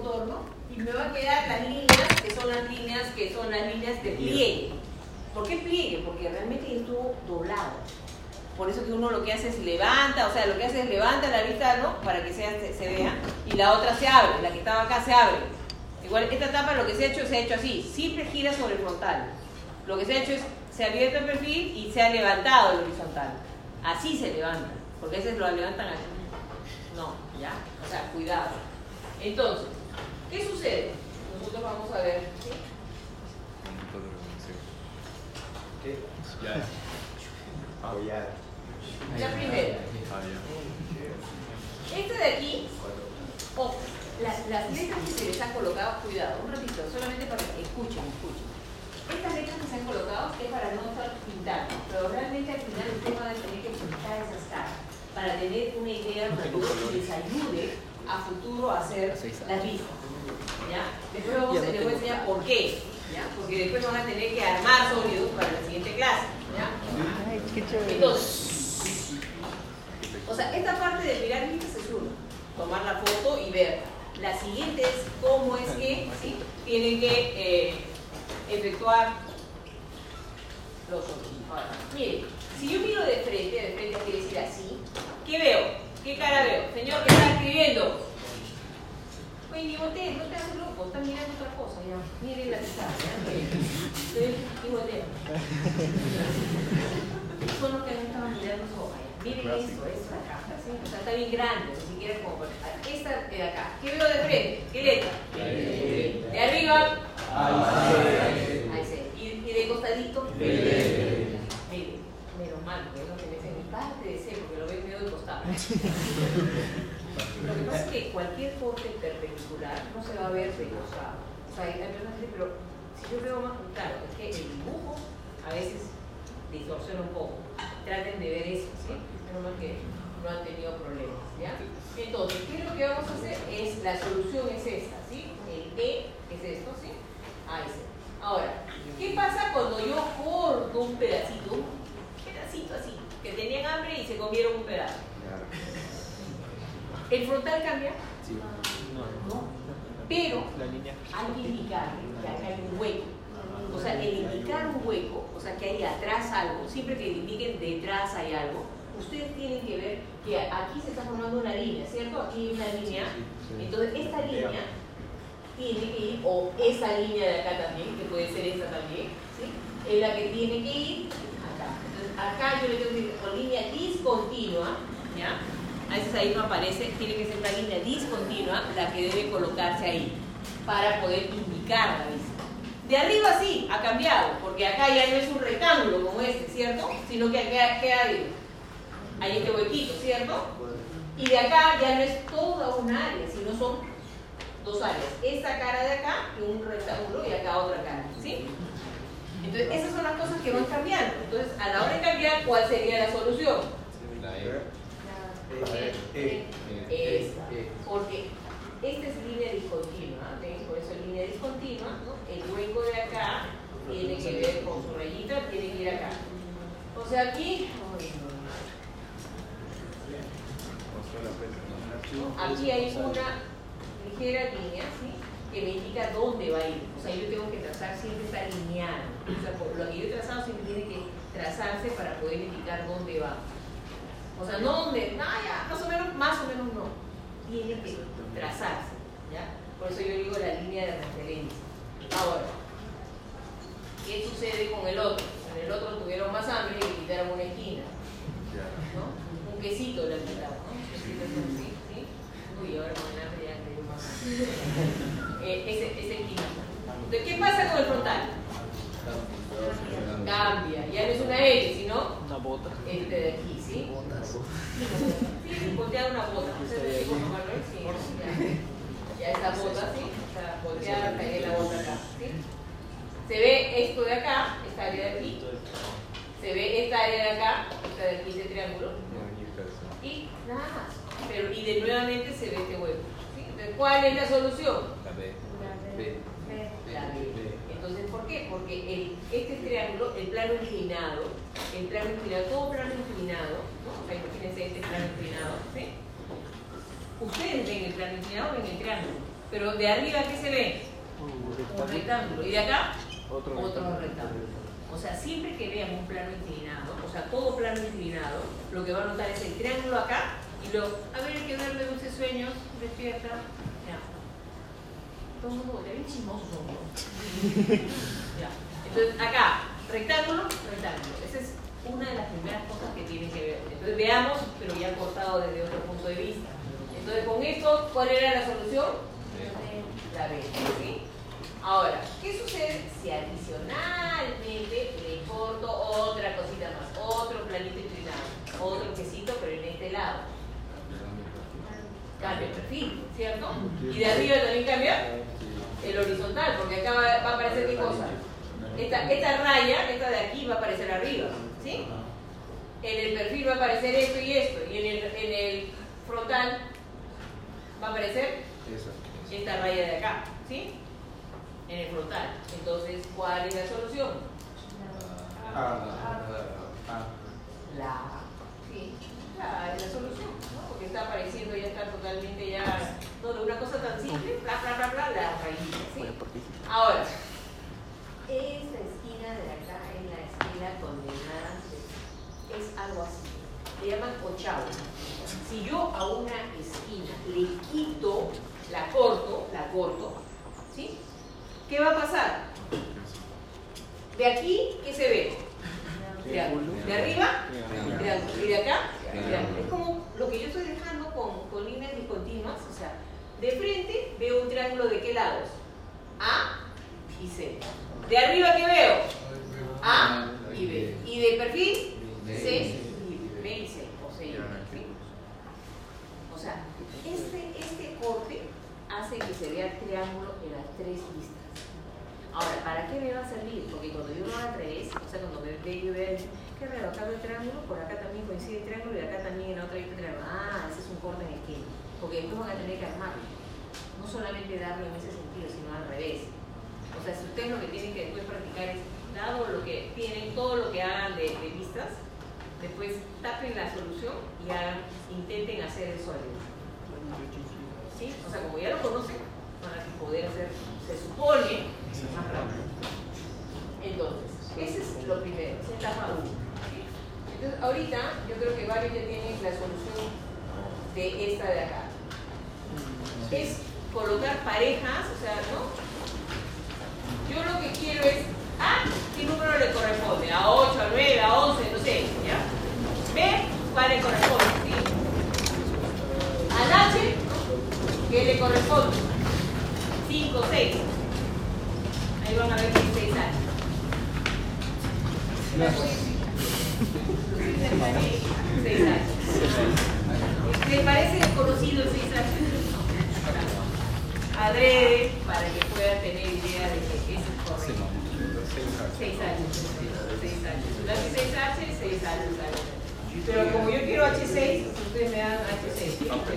contorno y me va a quedar las líneas que son las líneas que son las líneas de pliegue. ¿Por qué pliegue? Porque realmente estuvo doblado. Por eso que uno lo que hace es levanta, o sea, lo que hace es levanta la vista, ¿no? Para que sea, se, se vea. Y la otra se abre, la que estaba acá se abre. Igual esta tapa lo que se ha hecho, se ha hecho así. Siempre gira sobre el frontal. Lo que se ha hecho es, se ha abierto el perfil y se ha levantado el horizontal. Así se levanta. Porque a veces lo levantan así. No, ya. O sea, cuidado. Entonces, ¿qué sucede? Nosotros vamos a ver. ¿sí? ¿Qué? Ya. Apoyar. La primera. Ah, ya. Esta de aquí, ojo, las, las letras que se les han colocado, cuidado, un ratito, solamente para que escuchen, escuchen. Estas letras que se han colocado es para no estar pintando, pero realmente al final ustedes van a tener que pintar esas caras para tener una idea que les ayude a futuro a hacer las vistas. ¿Ya? Después vamos, les voy a enseñar por qué, ¿ya? porque después van a tener que armar sólidos para la siguiente clase. ¿ya? Entonces, o sea, esta parte de mirar vistas es uno, tomar la foto y ver. La siguiente es cómo es que ¿sí? tienen que eh, efectuar los otros. Ahora, miren, si yo miro de frente, de frente quiere decir así, ¿qué veo? ¿Qué cara veo? Señor que está escribiendo. Oye, ni voltee, no te hagas loco, están mirando otra cosa ya. Miren la ya. Y voltea. Son los que no estaban mirando ya. Miren esto de acá, ¿sí? O sea, está bien grande, ni siquiera como por- Esta de acá. ¿Qué veo de frente? ¿Qué letra? De arriba. Ahí sí. ¿Y, y de costadito? Miren, menos mal, porque es lo que me dicen, mi parte de C, porque lo ven medio de costado. Lo que pasa es que cualquier corte perpendicular no se va a ver de costado. O sea, hay personas que dicen, pero si yo veo más claro, es que el dibujo a veces distorsiona un poco. Traten de ver eso, ¿sí? Menos mal que no han tenido problemas, ¿ya? Entonces, ¿qué es lo que vamos a hacer? Es, la solución es esta, ¿sí? El E es esto, ¿sí? Ahí sí. Ahora, ¿qué pasa cuando yo corto un pedacito? Un pedacito así, que tenían hambre y se comieron un pedazo. ¿El frontal cambia? No. Pero hay que indicar que acá hay un hueco. O sea, el indicar un hueco, o sea, que hay atrás algo, siempre que indiquen detrás hay algo, ustedes tienen que ver que aquí se está formando una línea, ¿cierto? Aquí hay una línea. Entonces, esta línea tiene que ir, o esa línea de acá también, que puede ser esta también, ¿sí? Es la que tiene que ir acá. Entonces, acá yo le tengo que decir con línea discontinua, ¿ya? A veces ahí no aparece, tiene que ser una línea discontinua la que debe colocarse ahí para poder indicar la vista. De arriba sí, ha cambiado, porque acá ya no es un rectángulo como este, ¿cierto? Sino que acá queda ahí. Este huequito, ¿cierto? Y de acá ya no es toda una área, sino son dos áreas. Esta cara de acá y un rectángulo y acá otra cara, ¿sí? Entonces, esas son las cosas que van cambiando. Entonces, a la hora de cambiar, ¿cuál sería la solución? Esta. Porque esta es línea discontinua, ¿ven? Por eso es línea discontinua, ¿no? El hueco de acá tiene que ver con su rayita, tiene que ir acá. O sea, aquí, aquí hay una ligera línea, ¿sí? Que me indica dónde va a ir. O sea, yo tengo que trazar siempre está lineal. O sea, por lo que yo he trazado siempre tiene que trazarse para poder indicar dónde va. O sea, no donde, no, ya, más o menos, más o menos no. Tiene que trazarse, ¿ya? Por eso yo digo la línea de referencia. Ahora, ¿qué sucede con el otro? En el otro tuvieron más hambre y le quitaron una esquina, ¿no? Un quesito le quitaron, ¿no? Un quesito así, ¿sí? Uy, ahora con el hambre ya le dio más hambre. Eh, ese, esa esquina. Entonces, ¿qué pasa con el frontal? Cambia, ya no es una L, sino Una bota. este de aquí, ¿sí? Sí, voltear una bota. ¿Ustedes sí, Juan Manuel? Sí, ya. Ya esta bota, ¿sí? Está volteada, cae la bota acá, ¿sí? Se ve esto de acá, esta área de aquí. Se ve esta área de acá, esta de aquí, este triángulo. Y nada más. Pero, y de nuevamente se ve este hueco. ¿sí? Entonces, ¿cuál es la solución? La B. Entonces, ¿por qué? Porque el, este triángulo, el plano inclinado, el plano inclinado, todo plano inclinado, ¿no? O sea, imagínense este plano inclinado, ¿sí? Ustedes ven el plano inclinado, ven el triángulo. Pero de arriba, ¿qué se ve? Un rectángulo. ¿Y de acá? Otro, rectángulo. O sea, siempre que vean un plano inclinado, o sea, todo plano inclinado, lo que va a notar es el triángulo acá y luego, a ver, que duerme dulces sueños, despierta. Todo el mundo, ya bien chismosos ya. Entonces, acá, rectángulo, rectángulo. Esa es una de las primeras cosas que tienen que ver. Entonces, veamos, pero ya cortado desde otro punto de vista. Entonces, con esto, ¿cuál era la solución? La B. Ahora, ¿qué sucede si adicionalmente le corto otra cosita más? Otro planito inclinado, otro quesito, pero en este lado. Cambia el perfil, ¿cierto? Y de arriba también cambia el horizontal, porque acá va, a aparecer qué cosa. Esta, esta raya, esta de aquí, va a aparecer arriba, ¿sí? En el perfil va a aparecer esto y esto, y en el, en el frontal va a aparecer esta raya de acá, ¿sí? en el frontal. Entonces, ¿cuál es la solución? Ah. La. La es la solución, ¿no? Porque está apareciendo, ya está totalmente ya. No, de una cosa tan simple, bla, bla, bla, bla, la raíz. ¿sí? Ahora, esta esquina de acá es la esquina condenada, es algo así. Le llaman ochavo. Si yo a una esquina le quito, la corto, la corto, ¿sí? ¿qué va a pasar? De aquí, ¿qué se ve? De, arriba, de, y de acá, es como lo que yo estoy dejando con, con líneas discontinuas, o sea, de frente veo un triángulo de qué lados? A y C. De arriba, ¿qué veo? A y B. Y de perfil, C y B y C, o C y B. O sea, este, este corte hace que se vea el triángulo en las tres vistas. Ahora, ¿para qué me va a servir? Porque cuando yo lo haga al revés, o sea, cuando me yo vea, raro, acá el triángulo, por acá también coincide el triángulo y acá también en otra hay triángulo. Ah, ese es un corte en esquema. Porque después van a tener que armarlo. No solamente darlo en ese sentido, sino al revés. O sea, si ustedes lo que tienen que después practicar es, dado lo que tienen, todo lo que hagan de, vistas, después tapen la solución y hagan, intenten hacer eso al ¿Sí? O sea, como ya lo conocen, van a poder hacer, se supone, más rápido. Entonces, ese es lo primero, es etapa 1. Entonces, ahorita yo creo que varios ya tienen la solución de esta de acá. Es colocar parejas, o sea, ¿no? Yo lo que quiero es, A, ¿qué número le corresponde? A 8, a 9, a 11, no sé, ¿ya? B, ¿cuál le corresponde? ¿Sí? Al H, ¿qué le corresponde? 5, 6. Ahí van a ver que hay 6 años. Seis años. ¿Les parece desconocido el 6 años? Adrede, para que puedan tener idea de que eso es correcto. 6 años. 6 años. Lápiz 6H, 6 años. Pero como yo quiero H6, ustedes me dan H6,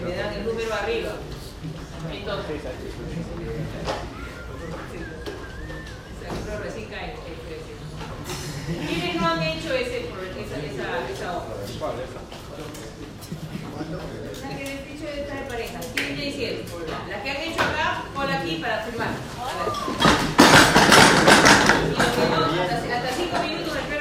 me dan el número arriba. Entonces, seguro recién cae ¿Quiénes no han hecho ese, esa, esa, esa obra? La que les he dicho esta de pareja. ¿Quiénes ya hicieron? Las que han hecho acá, pon aquí para firmar. Y los que no, hasta 5 minutos espero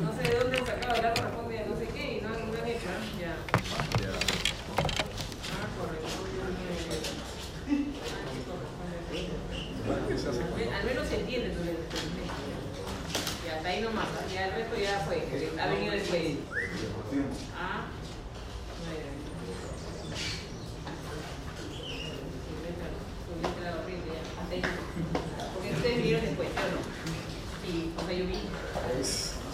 no sé de dónde sacaba la corresponde a no sé qué y no, no han hecho, ¿eh? ya. Ah, corresponde a Al- Al menos se entiende tu letra. Ya, hasta ahí nomás, ¿ah? ya el resto ya fue, que ha venido después. Ah, nueve. Tu letra, tu letra horrible, ya, hasta ahí. Porque ustedes vinieron después, ¿sí o no? Sí, o sea, yo vi.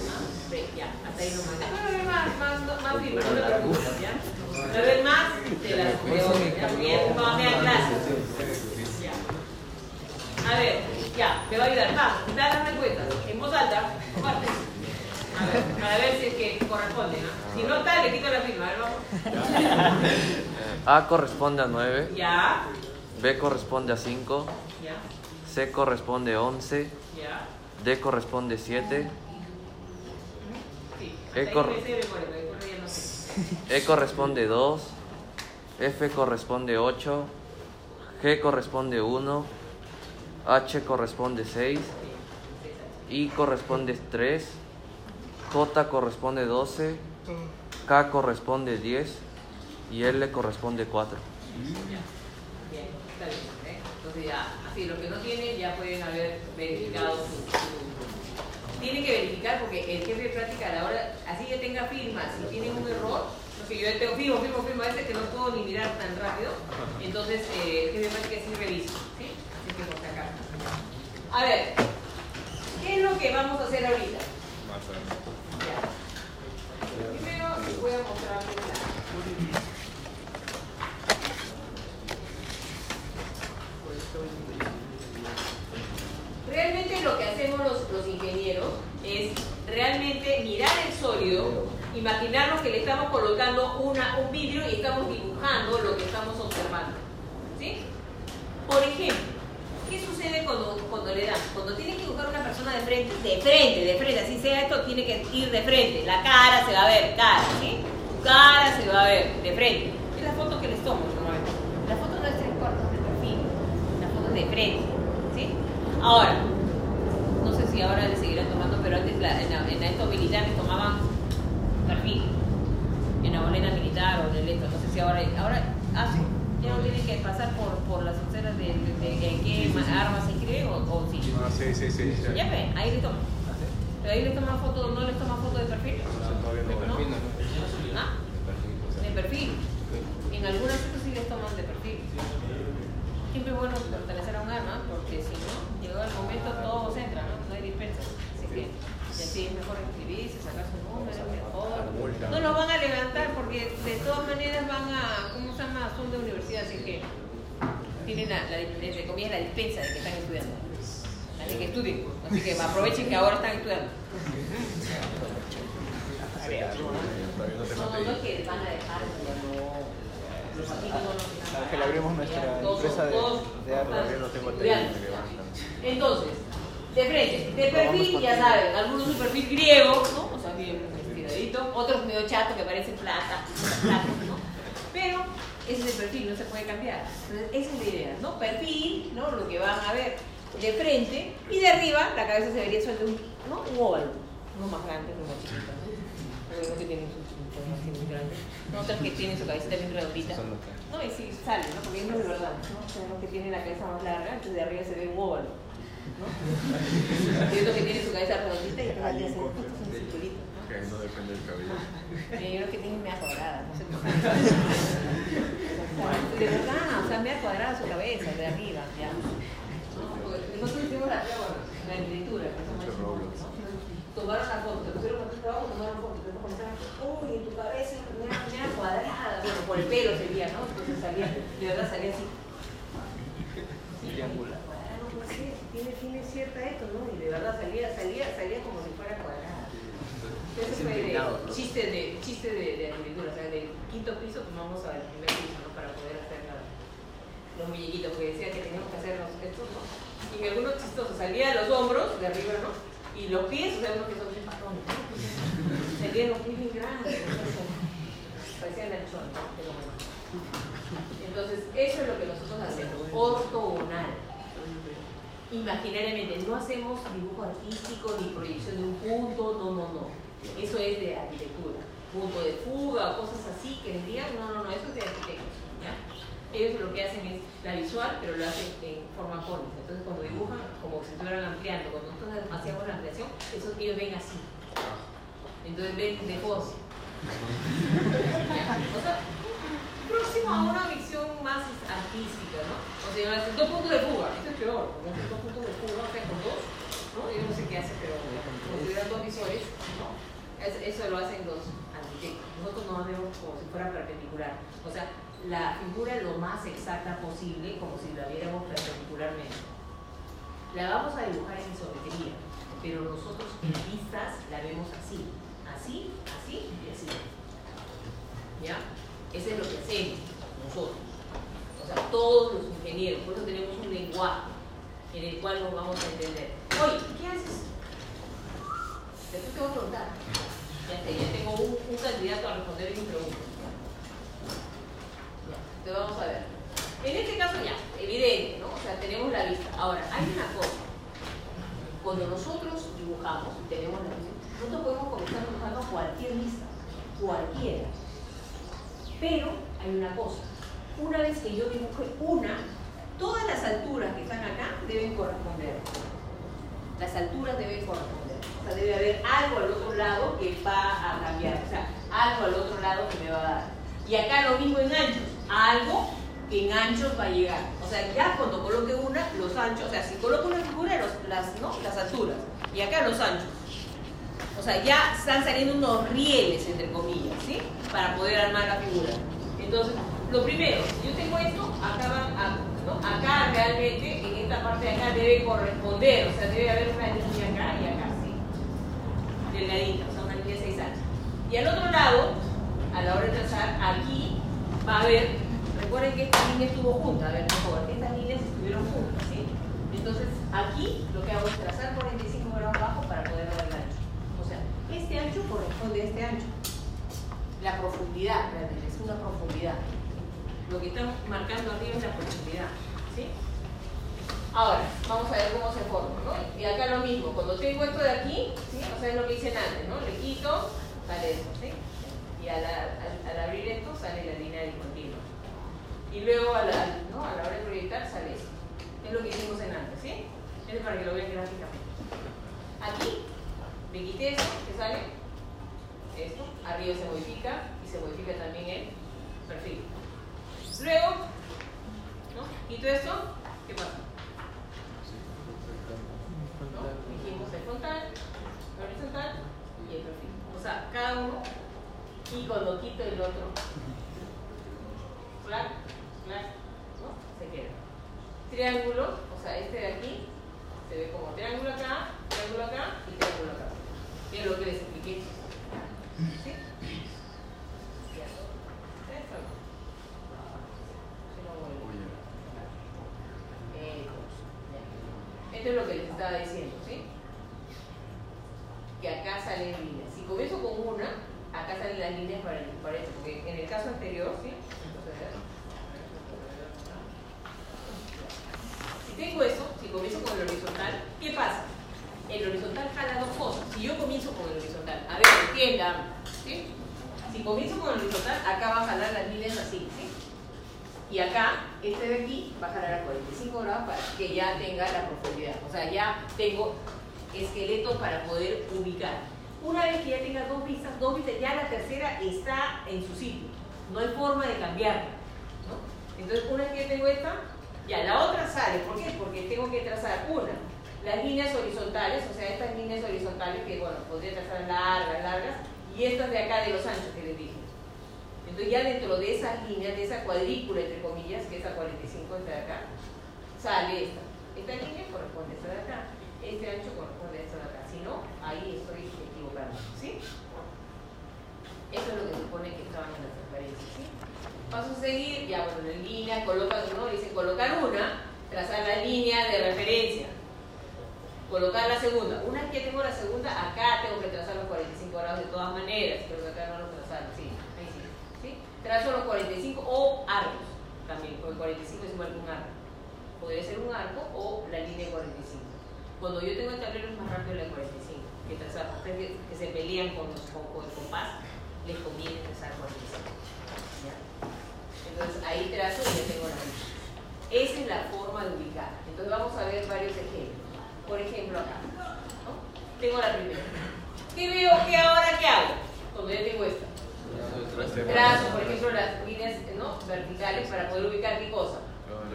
Ah, ve, ya, hasta ahí nomás. Después va a ver más, más, más firme, no te preocupes, ¿ya? Va a ver más, te la te ya, bien, cuando me dan clases. Ya. A ver, ya, me va a ayudar. Vamos, da las respuestas en voz alta, comparte. A ver, para ver si es que corresponde, ¿no? Si no está, le quito la firma, a ver, vamos. A corresponde a 9, Ya, B corresponde a 5, ya, C corresponde a 11, ya. D corresponde a 7, Sí, ahí cor-. E corresponde 2, F corresponde 8, G corresponde 1, H corresponde 6, I corresponde 3, J corresponde 12, K corresponde 10 y L corresponde 4. Bien, está bien. ¿eh? Entonces ya, así, los que no tienen ya pueden haber verificado su... su- Tienen que verificar porque el jefe de práctica a la hora, así ya tenga firma, si tienen un error, porque yo tengo firmo, firmo, firmo, a veces que no puedo ni mirar tan rápido, entonces eh, el jefe de práctica sí revisa, ¿sí? Así que por acaso. A ver, ¿qué es lo que vamos a hacer ahorita? Ya. Primero les voy a mostrar la... Realmente lo que hacemos los, ingenieros es realmente mirar el sólido, imaginarnos que le estamos colocando una, un vidrio y estamos dibujando lo que estamos observando. ¿Sí? Por ejemplo, ¿qué sucede cuando, cuando le dan? Cuando tienes que dibujar una persona de frente, de frente, de frente, así sea esto, tiene que ir de frente. La cara se va a ver, cara, ¿sí? Cara se va a ver, de frente. Es la foto que les tomo normalmente. La foto no es tres cuartos de perfil, la foto es de frente. Ahora, no sé si ahora le seguirán tomando, pero antes la- en, la- en estos militares tomaban perfil. En la bolena militar o en el esto, no sé si ahora, ahora hacen. Ya no tienen que pasar por, por las onceras de, de, de- de qué ma- armas se escribe o, o sí. Ah, sí, sí, sí. sí. Ya ven, ahí les toman. Pero ahí les toman foto, no les toman foto de perfil. No. ¿No? Perfil, ¿no? ¿Ah? Perfil, o sea. De perfil. En algunas cosas sí les toman de perfil. Siempre es bueno pertenecer a un arma, el momento todo se entra, ¿no? No hay dispensa. Así que, y así es mejor inscribirse, sacar su número, mejor. No lo van a levantar porque de todas maneras van a, ¿cómo se llama? Son de universidad, así que tienen la, la, entre comillas, la dispensa de que están estudiando. Así que estudien. Así que aprovechen que ahora están estudiando. No No, es que van a dejar, no. No abrimos nuestra empresa de, de arte. Todavía no tengo. Entonces, de frente, de perfil, ya saben, algunos un perfil griego, ¿no? O sea, bien estiradito, otros medio chato que parecen plata, plata, ¿no? Pero ese es el perfil, no se puede cambiar. Entonces, esa es la idea, ¿no? Perfil, ¿no? Lo que van a ver de frente, y de arriba la cabeza se vería suelta un, ¿no? un óvalo, uno más grande, uno más chiquito, ¿no? Que tiene su, su, su así muy grande, ¿no? otros que tienen su cabecita bien redondita. No, y sí, sale, ¿no? Porque no es de verdad, ¿no? Uno que tiene la cabeza más larga, entonces de arriba se ve un óvalo, ¿no? Y otro que tiene su cabeza redondita y que hace un circulito. Que ahí no depende del cabello. Y yo creo que tiene media cuadrada, no sé por qué. De verdad, o sea, media cuadrada su cabeza, de arriba, ya. ¿No? Porque Nosotros hicimos la escritura, somos Mucho Roblox. ¿no? Tomaron la foto, te pusieron con trabajo, tomaron foto, te comenzaron, uy, en tu cabeza media, media cuadrada, bueno, por el pelo sería, ¿no? Entonces salía, de verdad salía así. Triangular. No puede ser, tiene, tiene cierta esto, ¿no? Y de verdad salía, salía, salía como si fuera cuadrada. Ese fue de ¿no? chiste de, chiste de, de arquitectura, o sea, del quinto piso tomamos al primer piso, ¿no? Para poder hacer la- los muñequitos, porque decía que teníamos que hacer los estos, ¿no? Y en algunos chistosos, salía de los hombros, de arriba, ¿no? Y los pies, unos que son bien patones, ¿no? Salían los pies bien grandes, parecían anchones, pero bueno. Entonces, eso es lo que nosotros hacemos, ortogonal. Imaginariamente, no hacemos dibujo artístico ni proyección de un punto, no, no, no. Eso es de arquitectura. Punto de fuga o cosas así que digan, no, no, no, eso es de arquitectos. Ellos lo que hacen es la visual, pero lo hacen en forma cónica. Entonces, cuando dibujan, como si estuvieran ampliando, cuando nosotros hacíamos la ampliación, eso ellos ven así. Entonces ven de voz. O sea, próximo a una visión más artística, ¿no? O sea, dos puntos de fuga, esto es peor, dos puntos de fuga, o sea, con dos, ¿no? Yo no sé qué hace, pero consideran dos visores, ¿no? Es- Eso lo hacen los arquitectos. Nosotros nos vemos como si fuera perpendicular. O sea, la figura lo más exacta posible, como si la viéramos perpendicularmente. La vamos a dibujar en isometría, pero nosotros en vistas la vemos así, así, así y así. ¿Ya? Eso es lo que hacemos nosotros. O sea, todos los ingenieros, por eso tenemos un lenguaje en el cual nos vamos a entender. Oye, ¿qué haces? Después te voy a preguntar. Ya, tengo un candidato a responder mi pregunta. Te vamos a ver. En este caso ya, evidente, ¿no? O sea, tenemos la vista. Ahora, hay una cosa. Cuando nosotros dibujamos y tenemos la vista, nosotros podemos comenzar dibujando cualquier vista, cualquiera. Pero hay una cosa. Una vez que yo dibuje una, todas las alturas que están acá deben corresponder. Las alturas deben corresponder. O sea, debe haber algo al otro lado que va a cambiar. O sea, algo al otro lado que me va a dar. Y acá lo mismo en anchos. Algo que en anchos va a llegar. O sea, ya cuando coloque una, los anchos. O sea, si coloco una figura, las, ¿no? las alturas. Y acá los anchos. O sea, ya están saliendo unos rieles, entre comillas, ¿sí? Para poder armar la figura. Entonces, lo primero, si yo tengo esto, acá ¿no? Acá realmente, en esta parte de acá debe corresponder, o sea, debe haber una línea acá y acá, ¿sí? Delgadita, o sea, una línea de 6 anchos. Y al otro lado, a la hora de trazar, aquí a haber, recuerden que esta línea estuvo junta, a ver, por favor, estas líneas estuvieron juntas, ¿sí? Entonces, aquí lo que hago es trazar 45 grados abajo para poder ver el ancho. O sea, este ancho corresponde a este ancho. La profundidad, realmente, es una profundidad. Lo que están marcando arriba es la profundidad, ¿sí? Ahora, vamos a ver cómo se forma, ¿no? Y acá lo mismo, cuando tengo esto de aquí, ¿sí? O sea, es lo que hice antes, ¿no? Le quito, sale esto, ¿sí? Al, abrir esto sale la línea discontinua. Y luego a la, a la hora de proyectar sale esto. Es lo que hicimos en antes, ¿sí? Es para que lo vean gráficamente. Aquí, me quité esto, que sale esto, arriba se modifica y se modifica también el perfil. Luego, ¿no? Quito esto, ¿qué pasa? ¿no? El frontal, el horizontal y el perfil. O sea, cada uno, chico, loquito, el otro. Claro, claro, ¿no? Se queda. Triángulo, o sea, este de aquí, se ve como triángulo acá, triángulo acá y triángulo acá. Que es lo que les expliqué, ¿Sí? Eh, esto es lo que les estaba diciendo, ¿sí? Que acá salen líneas. Si comienzo con una, acá salen las líneas para, para esto, porque en el caso anterior, ¿sí? Si tengo eso, si comienzo con el horizontal, ¿qué pasa? El horizontal jala dos cosas. Si yo comienzo con el horizontal, a ver, entiendan, ¿sí? Si comienzo con el horizontal, acá va a jalar las líneas así, ¿sí? Y acá, este de aquí va a jalar a 45 grados para que ya tenga la profundidad. O sea, ya tengo esqueleto para poder ubicar. Una vez que ya tenga dos vistas, dos vistas, ya la tercera está en su sitio. No hay forma de cambiarla. ¿no? Entonces, una vez que tengo esta, ya la otra sale. ¿Por qué? Porque tengo que trazar una. Las líneas horizontales, o sea, estas líneas horizontales que, bueno, podría trazar largas, largas, y estas de acá de los anchos que les dije. Entonces ya dentro de esas líneas, de esa cuadrícula, entre comillas, que es a 45 esta de acá, sale esta. Esta línea corresponde a esta de acá. Este ancho corresponde a esta de acá. Si no, ahí estoy. ¿Sí? Eso es lo que supone que estaban en las referencias. ¿sí? Paso a seguir, ya bueno, en línea, coloca, ¿no? Dice colocar una, trazar la línea de referencia. Colocar la segunda. Una vez que tengo la segunda, acá tengo que trazar los 45 grados de todas maneras, pero acá no los trazaron. Sí. Trazo los 45 o arcos también, porque 45 es igual que un arco. Podría ser un arco o la línea de 45. Cuando yo tengo el tablero es más rápido la de 45 que que, que se pelean con, los, con, con el compás, les conviene trazar 45. ¿ya? Entonces ahí trazo y ya tengo la línea. Esa es la forma de ubicar. Entonces vamos a ver varios ejemplos. Por ejemplo acá. ¿no? Tengo la primera. ¿Qué veo? ¿Qué ahora qué hago? Cuando ya tengo esta. Trazo, por ejemplo, las líneas ¿no? verticales para poder ubicar qué cosa.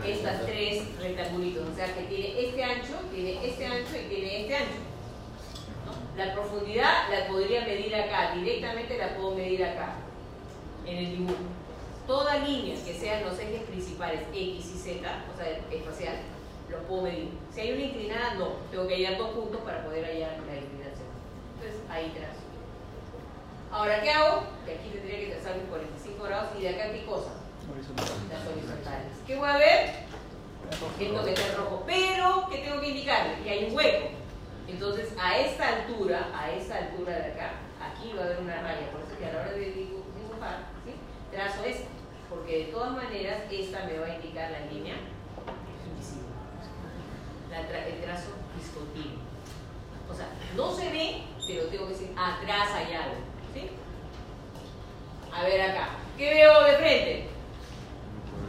Estas tres rectangulitos. O sea que tiene este ancho, tiene este ancho y tiene este ancho. La profundidad la podría medir acá, directamente la puedo medir acá, en el dibujo. Toda línea que sean los ejes principales X y Z, o sea, espacial, los puedo medir. Si hay una inclinada, no. Tengo que hallar dos puntos para poder hallar la inclinación. Entonces, ahí trazo. Ahora, ¿qué hago? Que aquí tendría que trazar mis 45 grados y de acá, ¿qué cosa? Las horizontales. ¿Qué voy a ver? Esto que está en rojo. Pero, ¿qué tengo que indicar? Que hay un hueco. Entonces, a esta altura, a esta altura de acá, aquí va a haber una raya. Por eso que a la hora de dibujar, ¿sí? trazo esta. Porque de todas maneras, esta me va a indicar la línea. La tra el trazo discontinuo. O sea, no se ve, pero tengo que decir, atrás hay algo. ¿sí? A ver acá. ¿Qué veo de frente?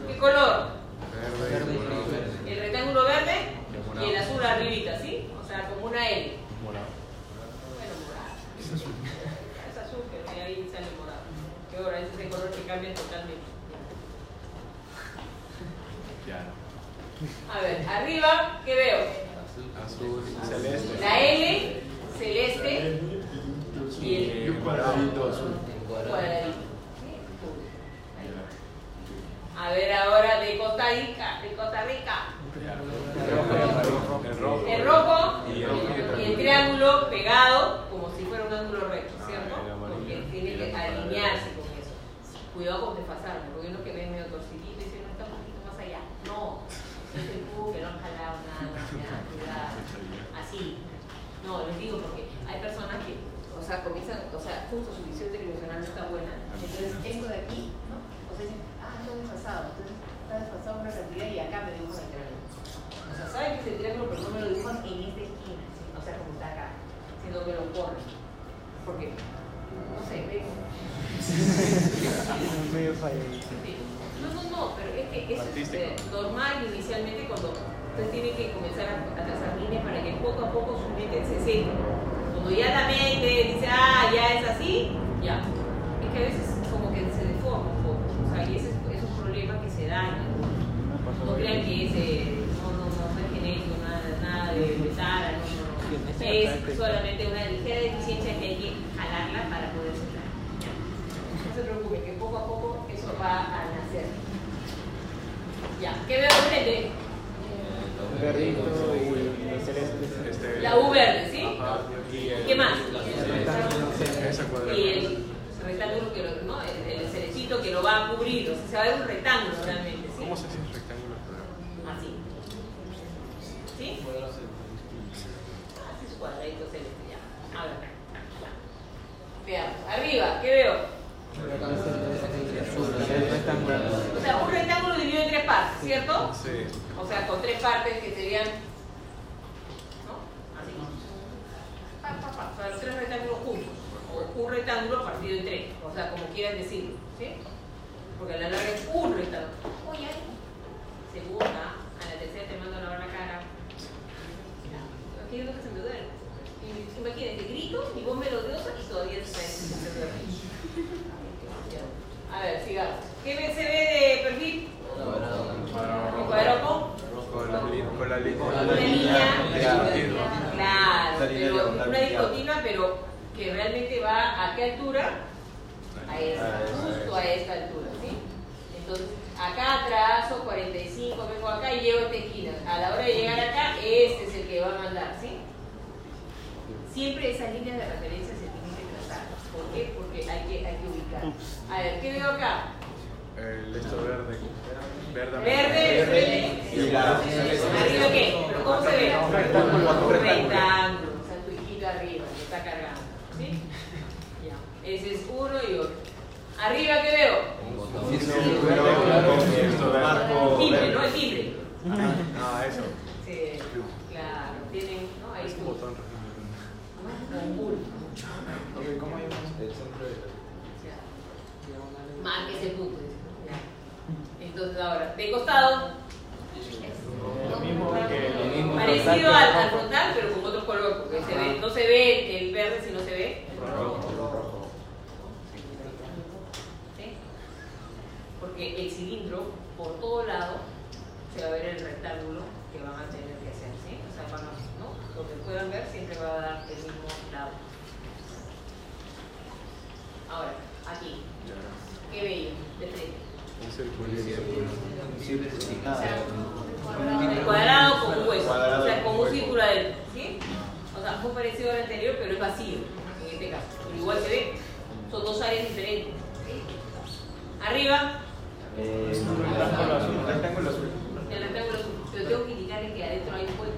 ¿Qué color? El rectángulo verde y el azul arribita, ¿sí? Como una L. Morado. Bueno, morado. Es azul. Es azul, pero de ahí sale morado. Que ahora ese es el color que cambia totalmente. Ya no. A ver, arriba, ¿qué veo? Azul, celeste. La L, celeste y el cuadradito azul. cuadradito. A ver ahora de Costa Rica, de Costa Rica. El rojo. El rojo Y el- y el triángulo pegado como si fuera un ángulo recto, ¿cierto? Ah, el amarillo. Porque tiene que alinearse con eso. Cuidado con desfasarme, porque uno que ve medio torcidito y dice, no está un poquito más allá. No, es el cubo que no han jalado nada, ya, cuidado. Así. No, les digo porque hay personas que, o sea, comienzan, o sea, justo su visión tridimensional no está buena. Entonces, esto de aquí, ¿no? O sea, dicen, ah, está desfasado. Entonces, está desfasado una cantidad y acá me dibujan el triángulo. O sea, saben que es el triángulo, pero no me lo dibujan en esta esquina, o sea, como está acá, sino que lo corren. Medio falladito. Sí. No, no, no, pero es que eso es Artístico. eh, normal inicialmente cuando usted tiene que comenzar a, a trazar líneas para que poco a poco su mente se centre. Cuando ya la mente dice, ah, ya es así, ya. Es que a veces como que se deforma un poco, o sea, y ese es, un problema que se daña. No crean que es, eh, no, no, no, no es genético, nada, nada de, Sara, no. Es solamente una ligera deficiencia que hay que jalarla para poder. ¿ya? No se poco a poco eso va a nacer. Ya, ¿qué veo de frente? Verdito y el celeste. Este, La U verde, ¿sí? Ajá. Y el- ¿Qué más? Y el rectángulo que lo, ¿no? El, el cerecito que lo va a cubrir, o sea, se va a ver un rectángulo realmente, ¿sí? ¿Cómo se dice rectángulo cuadrado? Así. ¿Sí? A ver. Veamos. Arriba, ¿qué veo? O sea, un rectángulo dividido en tres partes, ¿cierto? Sí. O sea, con tres partes que serían. ¿No? Así. Pa, pa, pa. O sea, los tres rectángulos juntos. O un rectángulo partido en tres. O sea, como quieran decirlo. ¿Sí? Porque a la larga es un rectángulo. Oye, segunda, a la tercera te mando a lavar la cara. Aquí es lo que se me duele. Y Imagínate, grito y vos melodiosa y todavía se se duele. A ver, sigamos. ¿Qué ve- se ve de perfil? ¿Un cuadrado con? Con la, li- con la línea. Una línea. Discontinua. Claro, La línea pero diagonal una picada. discontinua, pero que realmente va a qué altura? A esta, A esta, justo a a esta altura, ¿sí? Entonces, acá trazo 45, vengo acá y llego a esta esquina. A la hora de llegar acá, este es el que va a mandar, ¿sí? Siempre esas líneas de referencia se tienen que trazar. ¿Por qué? Porque hay que, hay que ubicar. A ver, ¿qué veo acá? El esto verde. Verde. Verde, verde. Y la- ¿Arriba qué? ¿Pero cómo se ve? Un rectángulo. Un rectángulo. O sea, tu hijito arriba, que está cargando. ¿Sí? Ya. Ese es uno y otro. ¿Arriba qué veo? Marco Timbre. ¿no? El timbre. Ah, eso. Sí, claro. Tienen, ¿no? Ahí Es un botón. ¿Cómo llamamos el centro de Ya. Marque ese punto. Entonces ahora, de costado. Lo mismo que Lo mismo. Parecido al, al frontal, pero con otro color, porque se ve, no se ve el verde si no se ve. ¿sí? Porque el cilindro, por todo lado, se va a ver el rectángulo que van a tener que hacer, ¿sí? O sea, van a, ¿no? Donde puedan ver, siempre va a dar el mismo lado. Ahora, aquí, qué bello, de frente. El cuadrado con un hueso, o sea, con un círculo adentro, ¿sí? O sea, muy parecido al anterior, pero es vacío, en este caso. Pero igual se ve, son dos áreas diferentes. Arriba, Eh, Rectángulo azul. Rectángulo azul. el rectángulo azul, pero tengo que indicarle que adentro hay un hueco.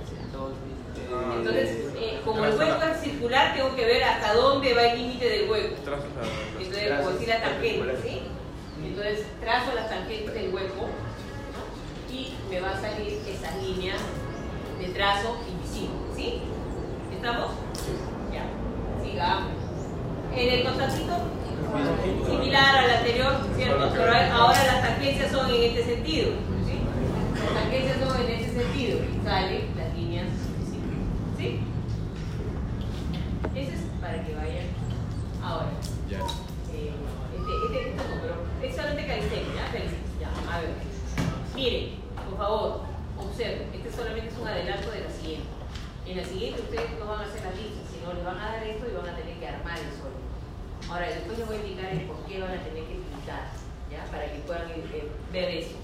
Ah, Entonces, eh, como el hueco es circular, tengo que ver hasta dónde va el límite del hueco. Entonces, como decir la tangente, ¿sí? Entonces, trazo las tangentes del hueco ¿no? y me va a salir esas líneas de trazo invisible, ¿sí? ¿Estamos? Ya, sigamos. En el costacito, similar al anterior, ¿cierto? Pero ahora las tangencias son en este sentido, ¿sí? Las tangencias son en este sentido y salen las líneas ¿sí? Eso es para que vayan ahora. Ya. Eh, este, este, este no, pero es solamente calistenia, ¿ya? Ya, a ver. Miren, por favor, observen, este solamente es un adelanto de la siguiente. En la siguiente ustedes no van a hacer las listas, sino les van a dar esto y van a tener que armar el sólido. Ahora, después les voy a indicar el por qué van a tener que pintar, ¿ya? Para que puedan eh, ver eso.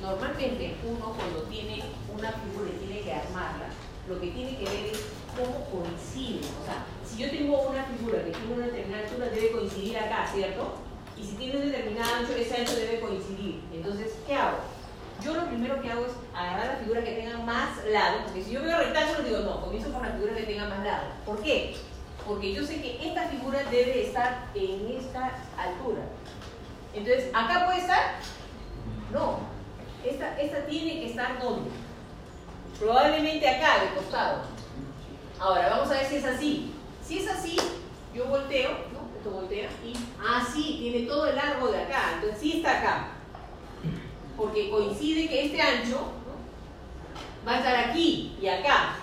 Normalmente uno cuando tiene una figura y tiene que armarla, lo que tiene que ver es cómo coincide. O sea, si yo tengo una figura que tiene una determinada altura, debe coincidir acá, ¿cierto? Y si tiene un determinado ancho, ese ancho debe coincidir. Entonces, ¿qué hago? Yo lo primero que hago es agarrar la figura que tenga más lados, porque si yo veo rectángulos, digo, no, comienzo con la figura que tenga más lados. ¿Por qué? Porque yo sé que esta figura debe estar en esta altura. Entonces, ¿acá puede estar? No. Esta, esta tiene que estar ¿dónde? Probablemente acá, de costado. Ahora, vamos a ver si es así. Si es así, yo volteo, ¿no? Esto voltea y, ah, sí, tiene todo el largo de acá. Entonces, sí está acá. Porque coincide que este ancho va a estar aquí y acá.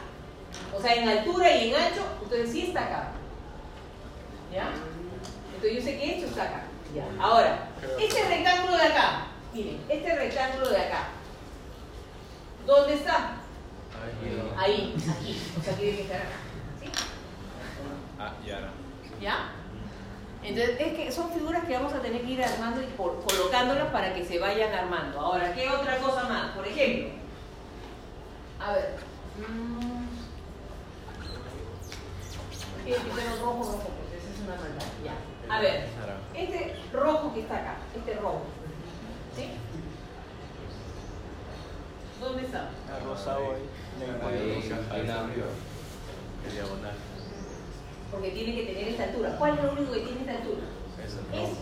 O sea, en altura y en ancho, entonces sí está acá. ¿Ya? Entonces yo sé que esto está acá. Ya. Ahora, este rectángulo de acá, miren, este rectángulo de acá, ¿dónde está? Ahí, aquí. O sea, tiene que estar acá. ¿Sí? Ah, ya. ¿Ya? Entonces, es que son figuras que vamos a tener que ir armando y por- colocándolas para que se vayan armando. Ahora, ¿qué otra cosa más? Por ejemplo, a ver. mm, ¿Qué pintaron rojo, rojo? Porque esa es una maldad. Ya. A ver, este rojo que está acá, este rojo. ¿Sí? ¿Dónde está? Rosado ahí. Ahí, ahí la- El diagonal. porque tiene que tener esta altura. ¿Cuál es lo único que tiene esta altura? Eso. Eso.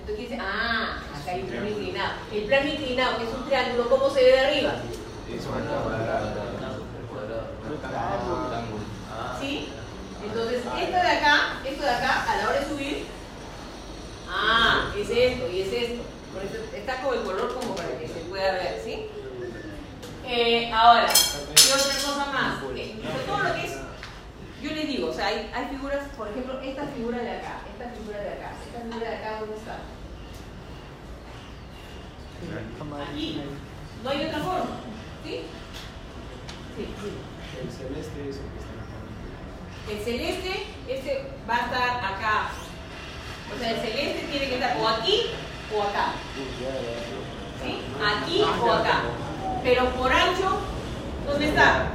Entonces dice, ah, acá hay un plano inclinado. El plano inclinado, que es un triángulo, ¿cómo se ve de arriba? Es una cuadrada. ¿Sí? Entonces, esto de acá, esto de acá, a la hora de subir, ah, es esto y es esto. Por eso está con el color como para que se pueda ver, ¿sí? Eh, ahora, ¿qué otra cosa más? Eh, todo lo que es, yo les digo, o sea, hay, hay figuras, por ejemplo, esta figura de acá, esta figura de acá, esta figura de acá, ¿dónde está? Aquí. No hay otra forma, ¿sí? Sí, sí. El celeste es el que está. El celeste, este va a estar acá. O sea, el celeste tiene que estar o aquí o acá. ¿Sí? Aquí o acá. Pero por ancho, ¿dónde está?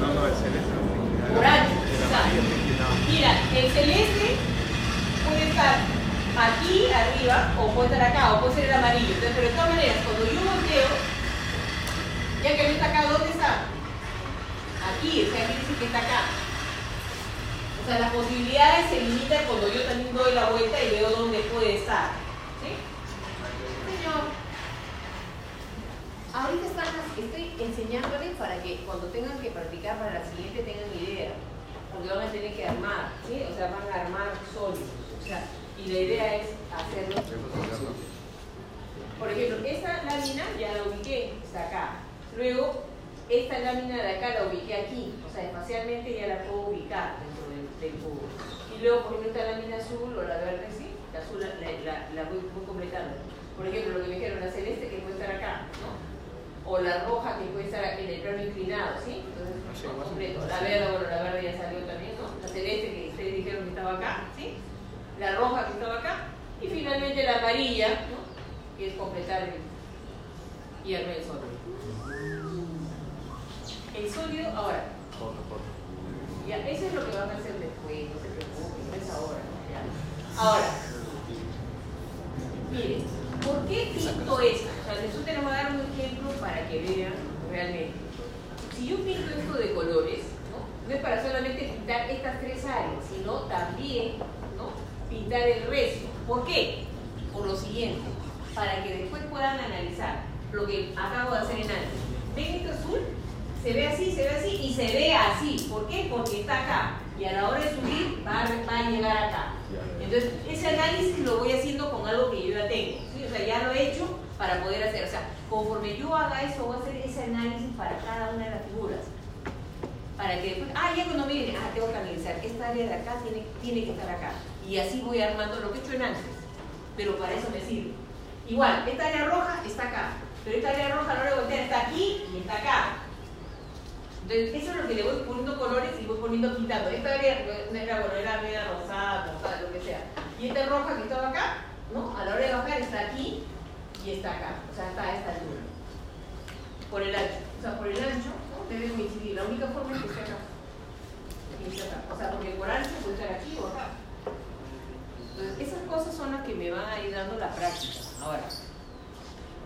No, no, el celeste no Por ancho. Mira, el celeste puede estar aquí arriba o puede estar acá o puede ser el amarillo. Entonces, pero de todas maneras, cuando yo volteo, ya que no está acá, ¿dónde está? Aquí, o sea, quiere decir que está acá. O sea, las posibilidades se limitan cuando yo también doy la vuelta y veo dónde puede estar. Señor. Ahorita están estoy enseñándoles para que cuando tengan que practicar para la siguiente tengan idea. Porque van a tener que armar, ¿sí? O sea, van a armar sólidos. O sea, y la idea es hacerlo. Por ejemplo, esta lámina ya la ubiqué, está acá. Luego, esta lámina de acá la ubiqué aquí. O sea, espacialmente ya la puedo ubicar dentro del, del cubo. Y luego, por ejemplo, esta lámina azul o la verde, sí, la azul la, la- la voy, voy completando. Por ejemplo, lo que me dijeron, la celeste que puede estar acá, ¿no? O la roja que puede estar en el plano inclinado, ¿sí? Entonces, no, completo. La verde, bueno, la verde ya salió también, ¿no? La celeste que ustedes dijeron que estaba acá, ¿sí? La roja que estaba acá. Y finalmente la amarilla, ¿no? Que es completar el, y armar el sólido. El sólido, ahora, ya, eso es lo que van a hacer después, no se preocupen, no es ahora. ya. Ahora, miren, ¿por qué pinto esto? O sea, les les voy a dar un ejemplo para que vean realmente. Si yo pinto esto de colores, ¿no? no es para solamente pintar estas tres áreas, sino también ¿no? pintar el resto. ¿Por qué? Por lo siguiente, para que después puedan analizar lo que acabo de hacer en antes. ¿Ven esto azul? Se ve así, se ve así y se ve así. ¿Por qué? Porque está acá. Y a la hora de subir va a, va a llegar acá. Entonces, ese análisis lo voy haciendo con algo que yo ya tengo. ¿sí? O sea, ya lo he hecho para poder hacer. O sea, conforme yo haga eso, voy a hacer ese análisis para cada una de las figuras. Para que después, ah, ya cuando miren, ah, tengo que analizar, esta área de acá tiene, tiene que estar acá. Y así voy armando lo que he hecho en antes. Pero para eso me sirve. Igual, esta área roja está acá. Pero esta área roja a la hora de voltear está aquí y está acá. Entonces, eso es lo que le voy poniendo colores y voy poniendo quitando. Esta área era, bueno, era media rosada, rosada, lo que sea. Y esta roja que estaba acá, ¿no? A la hora de bajar está aquí y está acá. O sea, está a esta altura. Por el ancho. O sea, por el ancho, ¿no? Debe coincidir. La única forma es que esté acá. O sea, porque por ancho puede estar aquí o acá. Entonces, esas cosas son las que me van a ir dando la práctica. Ahora,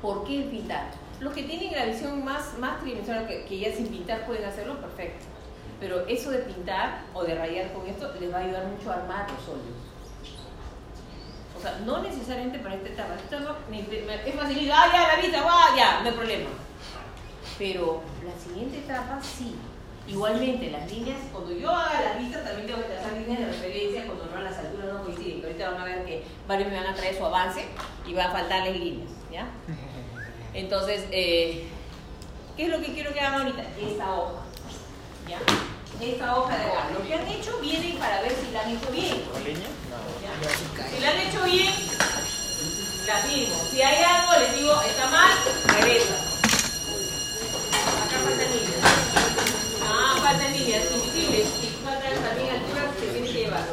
¿por qué pintar? Los que tienen la visión más, más tridimensional, que, ya sin pintar pueden hacerlo, perfecto. Pero eso de pintar o de rayar con esto les va a ayudar mucho a armar los sólidos. O sea, no necesariamente para esta etapa. Esta etapa me- me- es fácil, ah, ya, la vista, va, ya, no hay problema. Pero la siguiente etapa sí. Igualmente, las líneas, cuando yo haga las vistas, también tengo que trazar líneas de referencia cuando no las alturas no coinciden. Ahorita van a ver que varios me van a traer su avance y va a faltarles líneas, ¿ya? Entonces, eh, ¿qué es lo que quiero que hagan ahorita? Esta hoja, ¿ya? Esta hoja de acá. Lo que han hecho vienen para ver si la han hecho bien. ¿Leña? ¿ya? Si la han hecho bien, la firmo. Si hay algo, les digo, está mal, regresa. Acá faltan líneas. Ah, faltan líneas invisibles. Y faltan también alturas que tienen que llevar.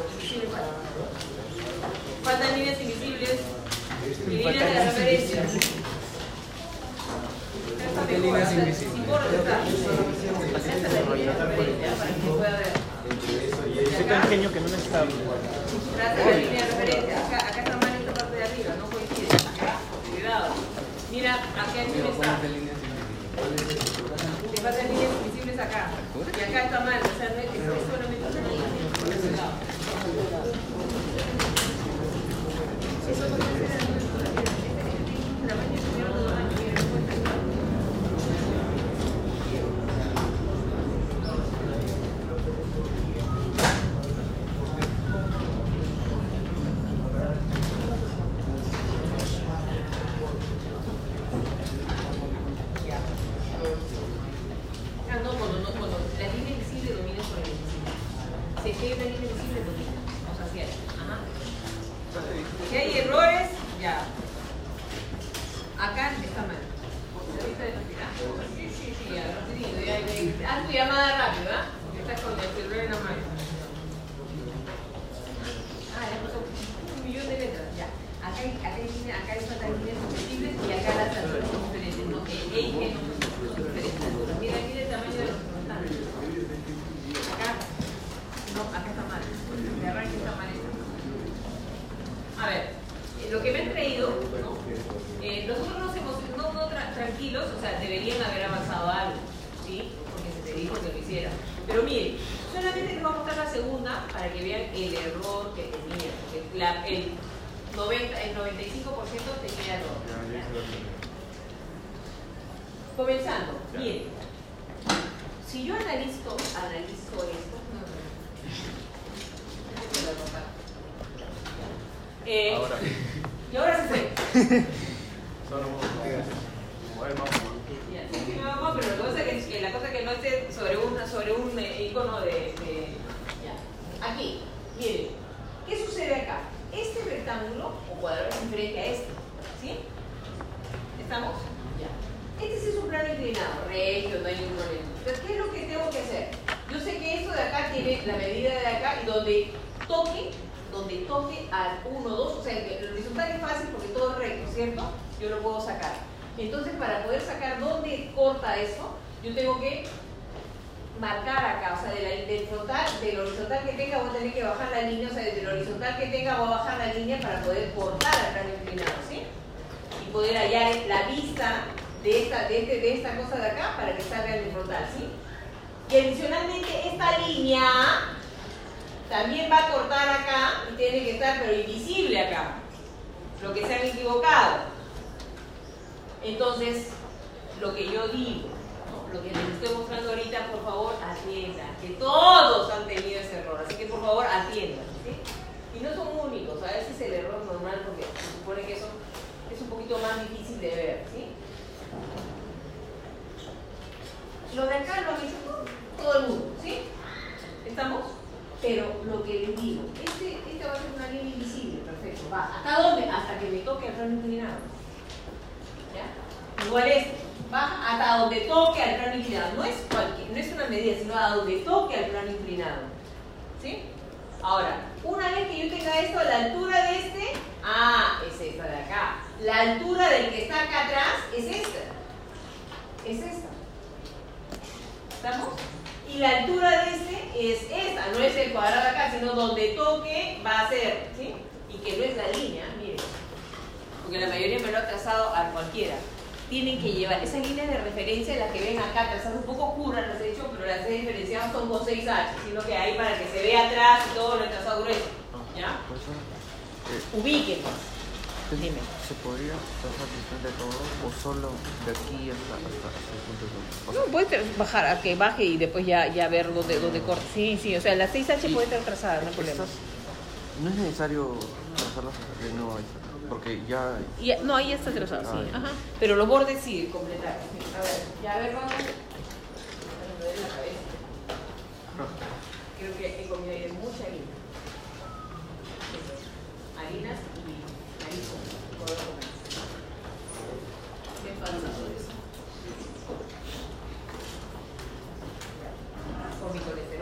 Faltan líneas invisibles y líneas de referencia. Esta mejor, o sea, si borro está. Esta es la línea de referencia para que no la línea de. Acá, acá está mal esta parte de arriba, no coincide. Mira, arriba está. Líneas invisibles acá. Y acá está mal, ¿Hasta dónde? Hasta que me toque el plano inclinado. ¿Ya? Igual es, baja hasta donde toque al plano inclinado. No es, cualquier, no es una medida, sino a donde toque al plano inclinado. ¿Sí? Ahora, una vez que yo tenga esto, la altura de este, ah, es esta de acá. La altura del que está acá atrás es esta. Es esta. ¿Estamos? Y la altura de este es esta, no es el cuadrado acá, sino donde toque va a ser, ¿sí? y que no es la línea, miren, porque la mayoría me lo ha trazado a cualquiera, tienen que llevar esas líneas de referencia, las que ven acá trazadas un poco curvas, las he hecho, pero las he diferenciado son con 6H, sino que hay para que se vea atrás y todo lo he trazado grueso. ¿Ya? Ah, Ubíquenos. Dime. ¿Se podría trazar de todo o solo de aquí hasta, hasta, hasta el punto de? No, puedes bajar, a que baje y después ya, ya ver dónde, dónde corta. Sí, sí, o sea, la 6H puede estar trazada, no hay problema. No es necesario trazarlas de nuevo porque ya... no, ahí está trazado, ah, sí. Pero los bordes sí, completar. A ver, ya a ver, vamos. Creo que he comido ayer mucha harina. Harinas y maíz con Qué fantástico eso. Con mi colesterol.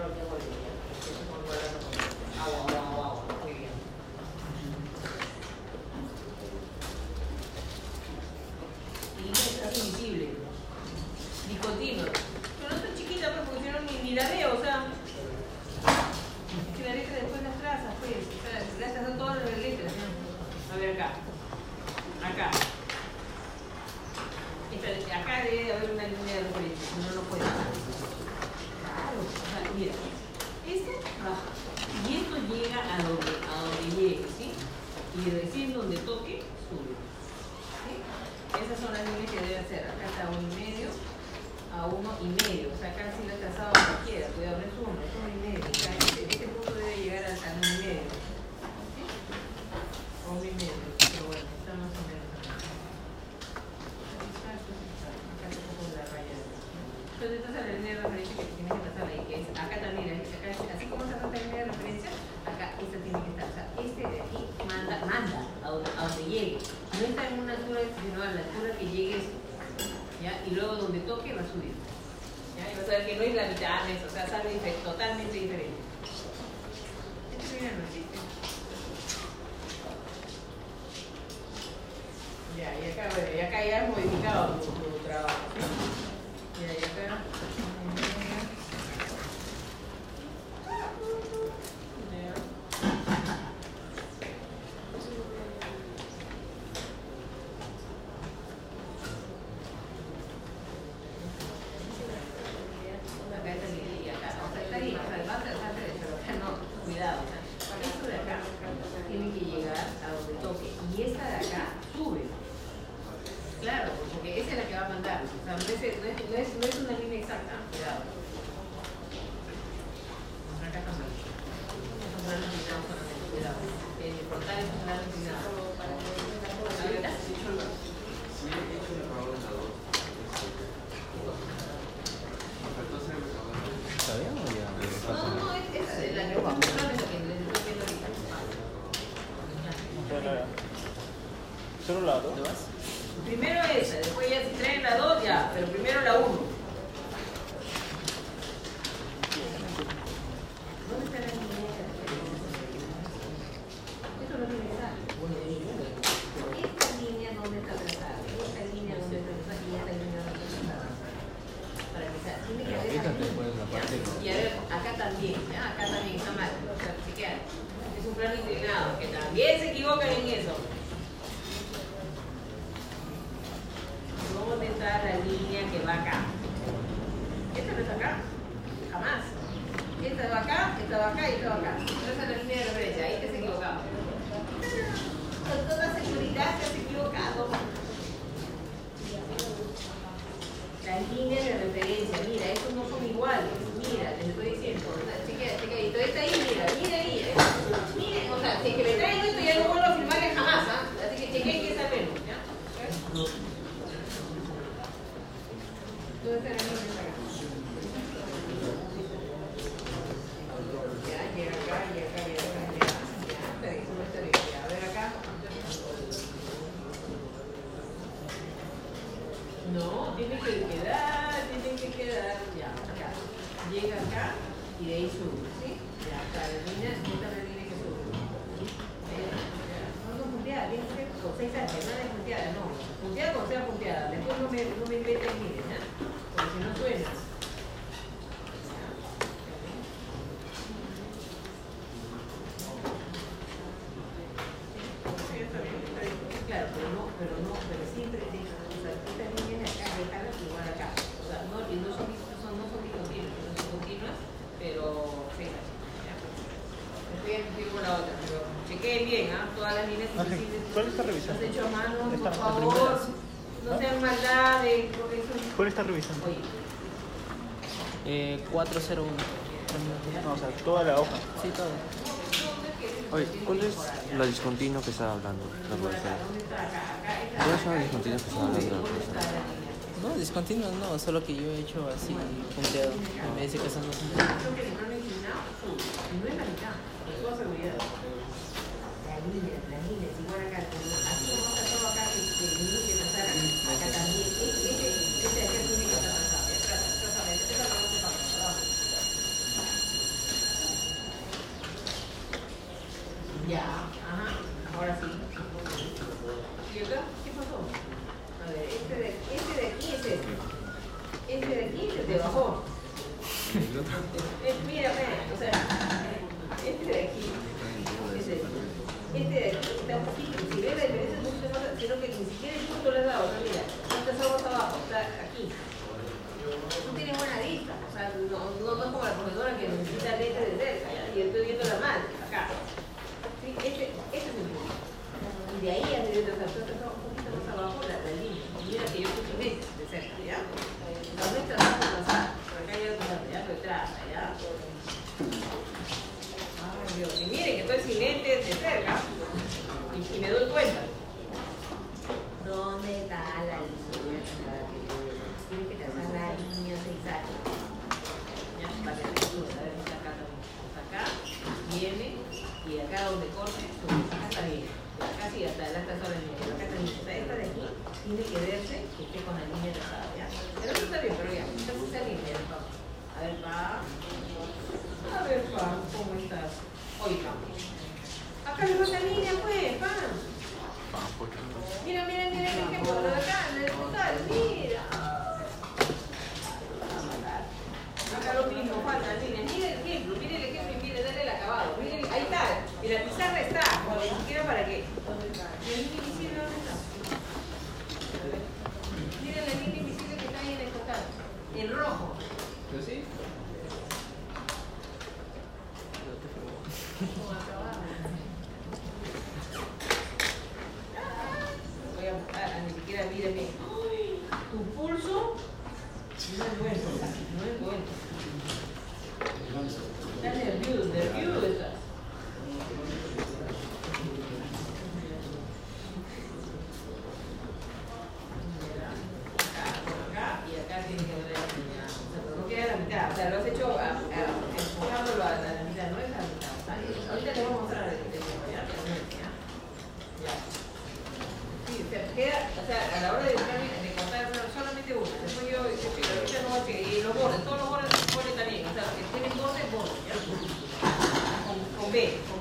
¿Cuál estás revisando? Eh, 401. No, o sea, toda la hoja. Sí, todo. Oye, ¿cuál es la discontinua que estaba hablando la profesora? ¿Cuál es la discontinua que estaba hablando la profesora? No, discontinua no, solo que yo he hecho así, punteado. Me dice que son los puntos. Creo dos. No es la mitad, es seguridad. los bordes, todos los bordes son iguales también, o sea, que tienen bordes, bordes, ¿ya? Con, con B.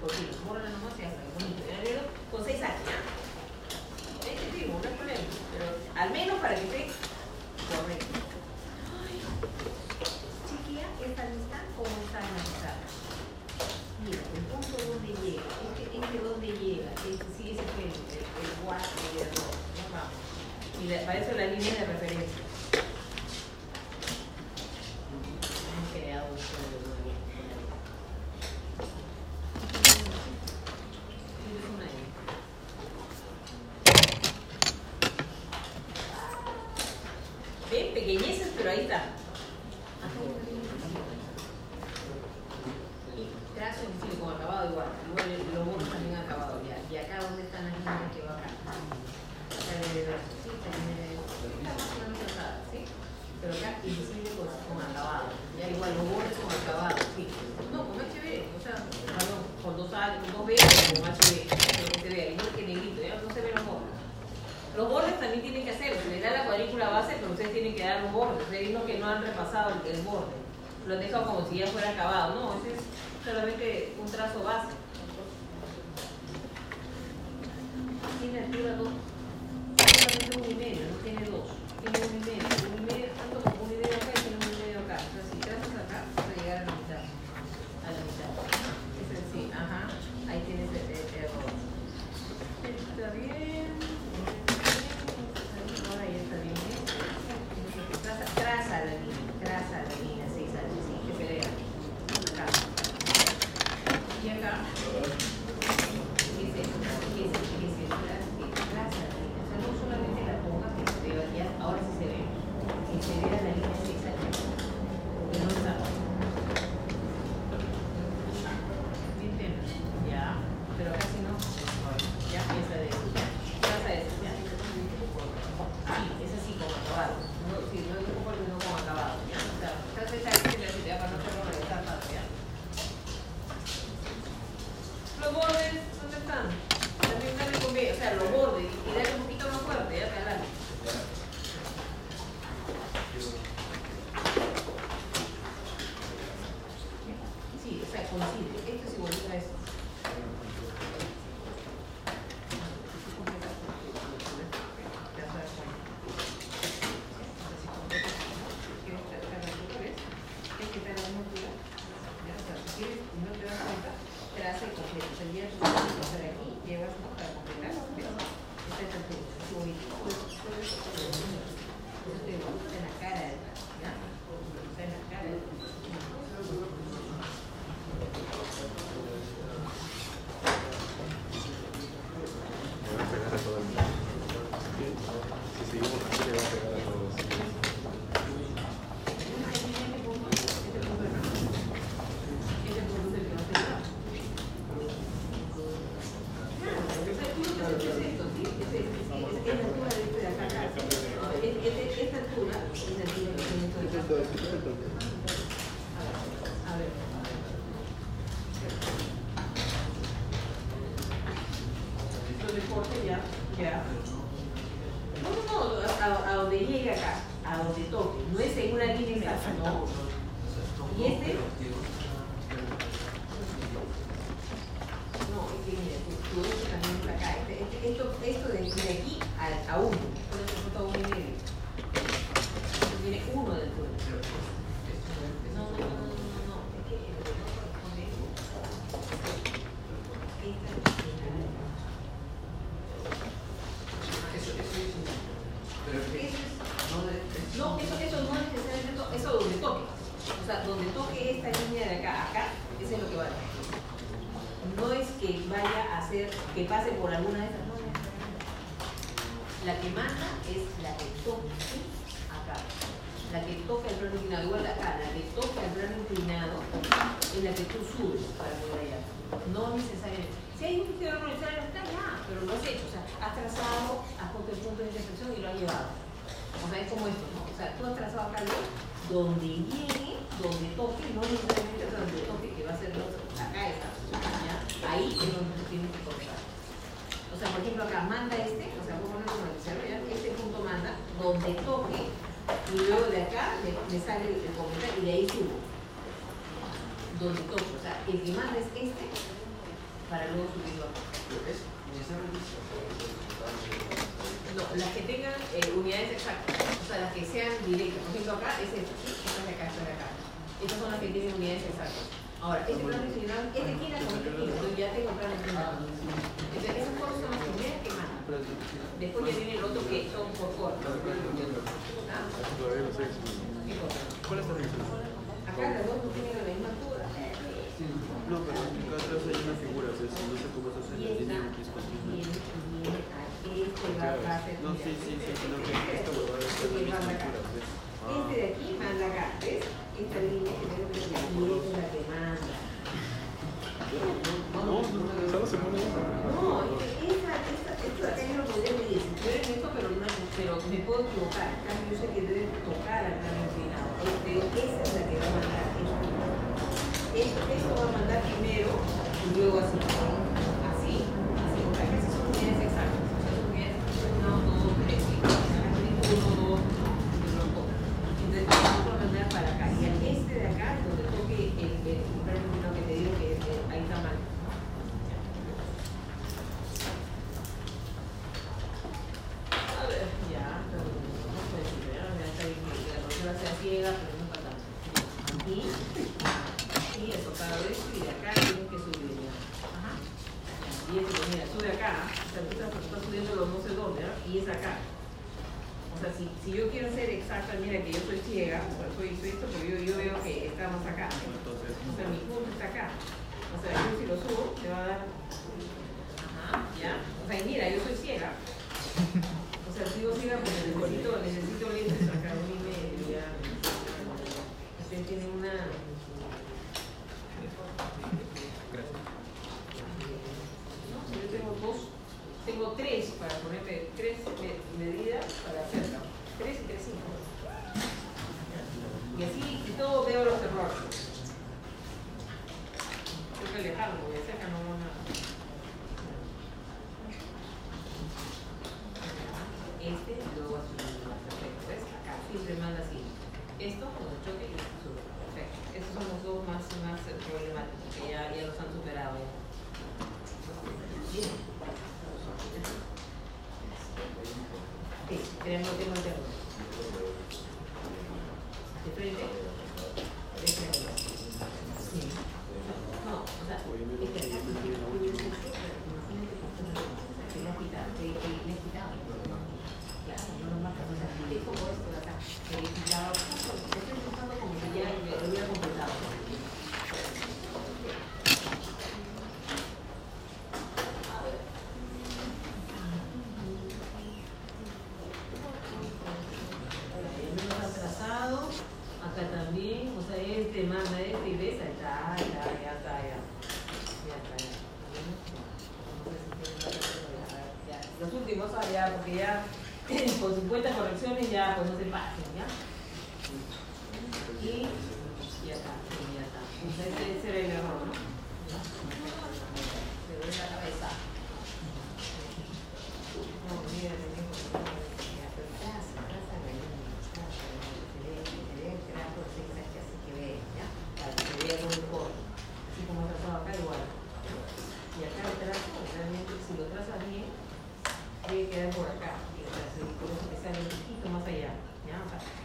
cocina. esa es la que va a mandar. Esto, esto va a mandar primero y luego así.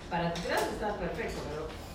Para tu trazo está perfecto, pero...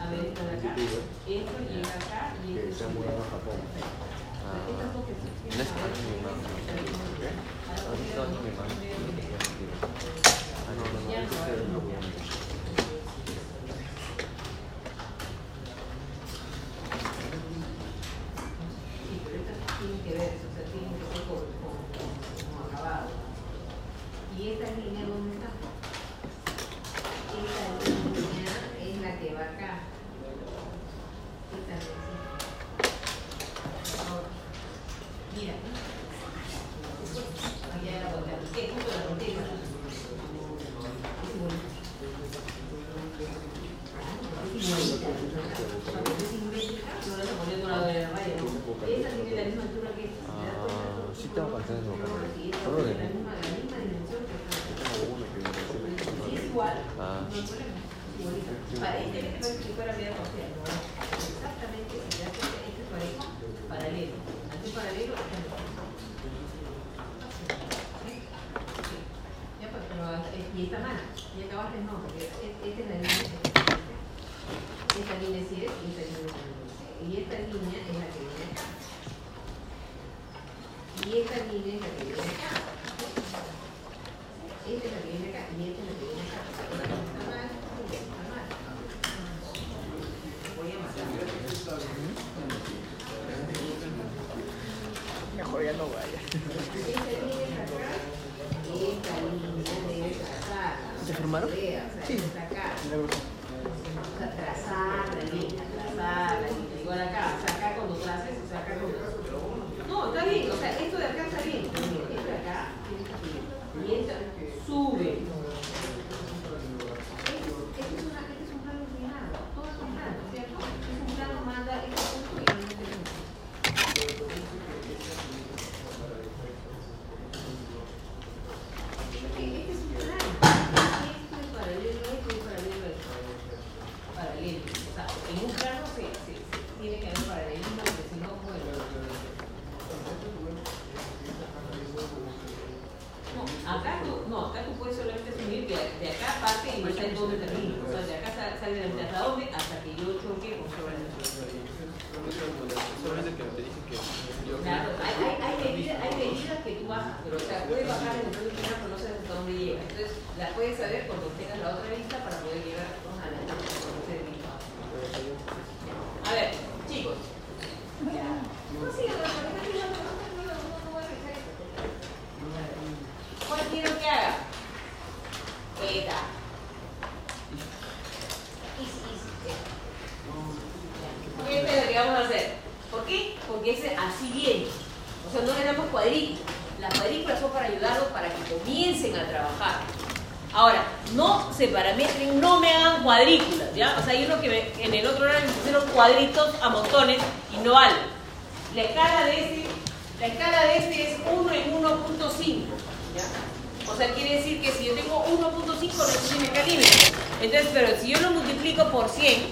a ver esto de acá, esto llega acá y esto se ha mudado a Japón. Ah, no, no, no, O sea, no le damos cuadrículas. Las cuadrículas son para ayudarlos para que comiencen a trabajar. Ahora, no se parametren, no me hagan cuadrículas, ¿ya? O sea, hay uno que me- en el otro horario me pusieron cuadritos a montones y no vale. La escala de este, la escala de este es 1 en 1.5, ¿ya? O sea, quiere decir que si yo tengo 1.5 no tiene calibre. Entonces, pero si yo lo multiplico por 100,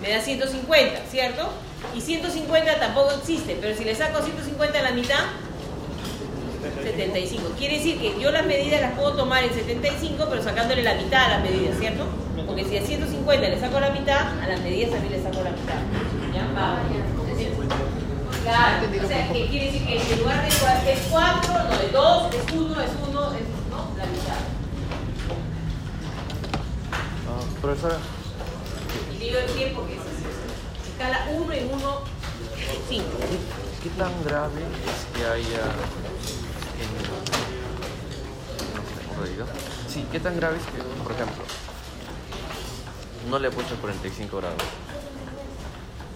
me da 150, ¿cierto? Y 150 tampoco existe, pero si le saco 150 a la mitad, 75. Quiere decir que yo las medidas las puedo tomar en 75, pero sacándole la mitad a las medidas, ¿cierto? Porque si a 150 le saco la mitad, a las medidas también le saco la mitad. ¿Ya? Va. Claro, o sea, que quiere decir que en lugar de cua- es 4, no, es 2, es 1, es 1, es ¿no? la mitad. Ah, profesora, Y digo el tiempo que es. Escala 1 en 1, 5. ¿qué tan grave es que haya en... no. Sí, ¿qué tan grave es que, por ejemplo, no le he puesto 45 grados?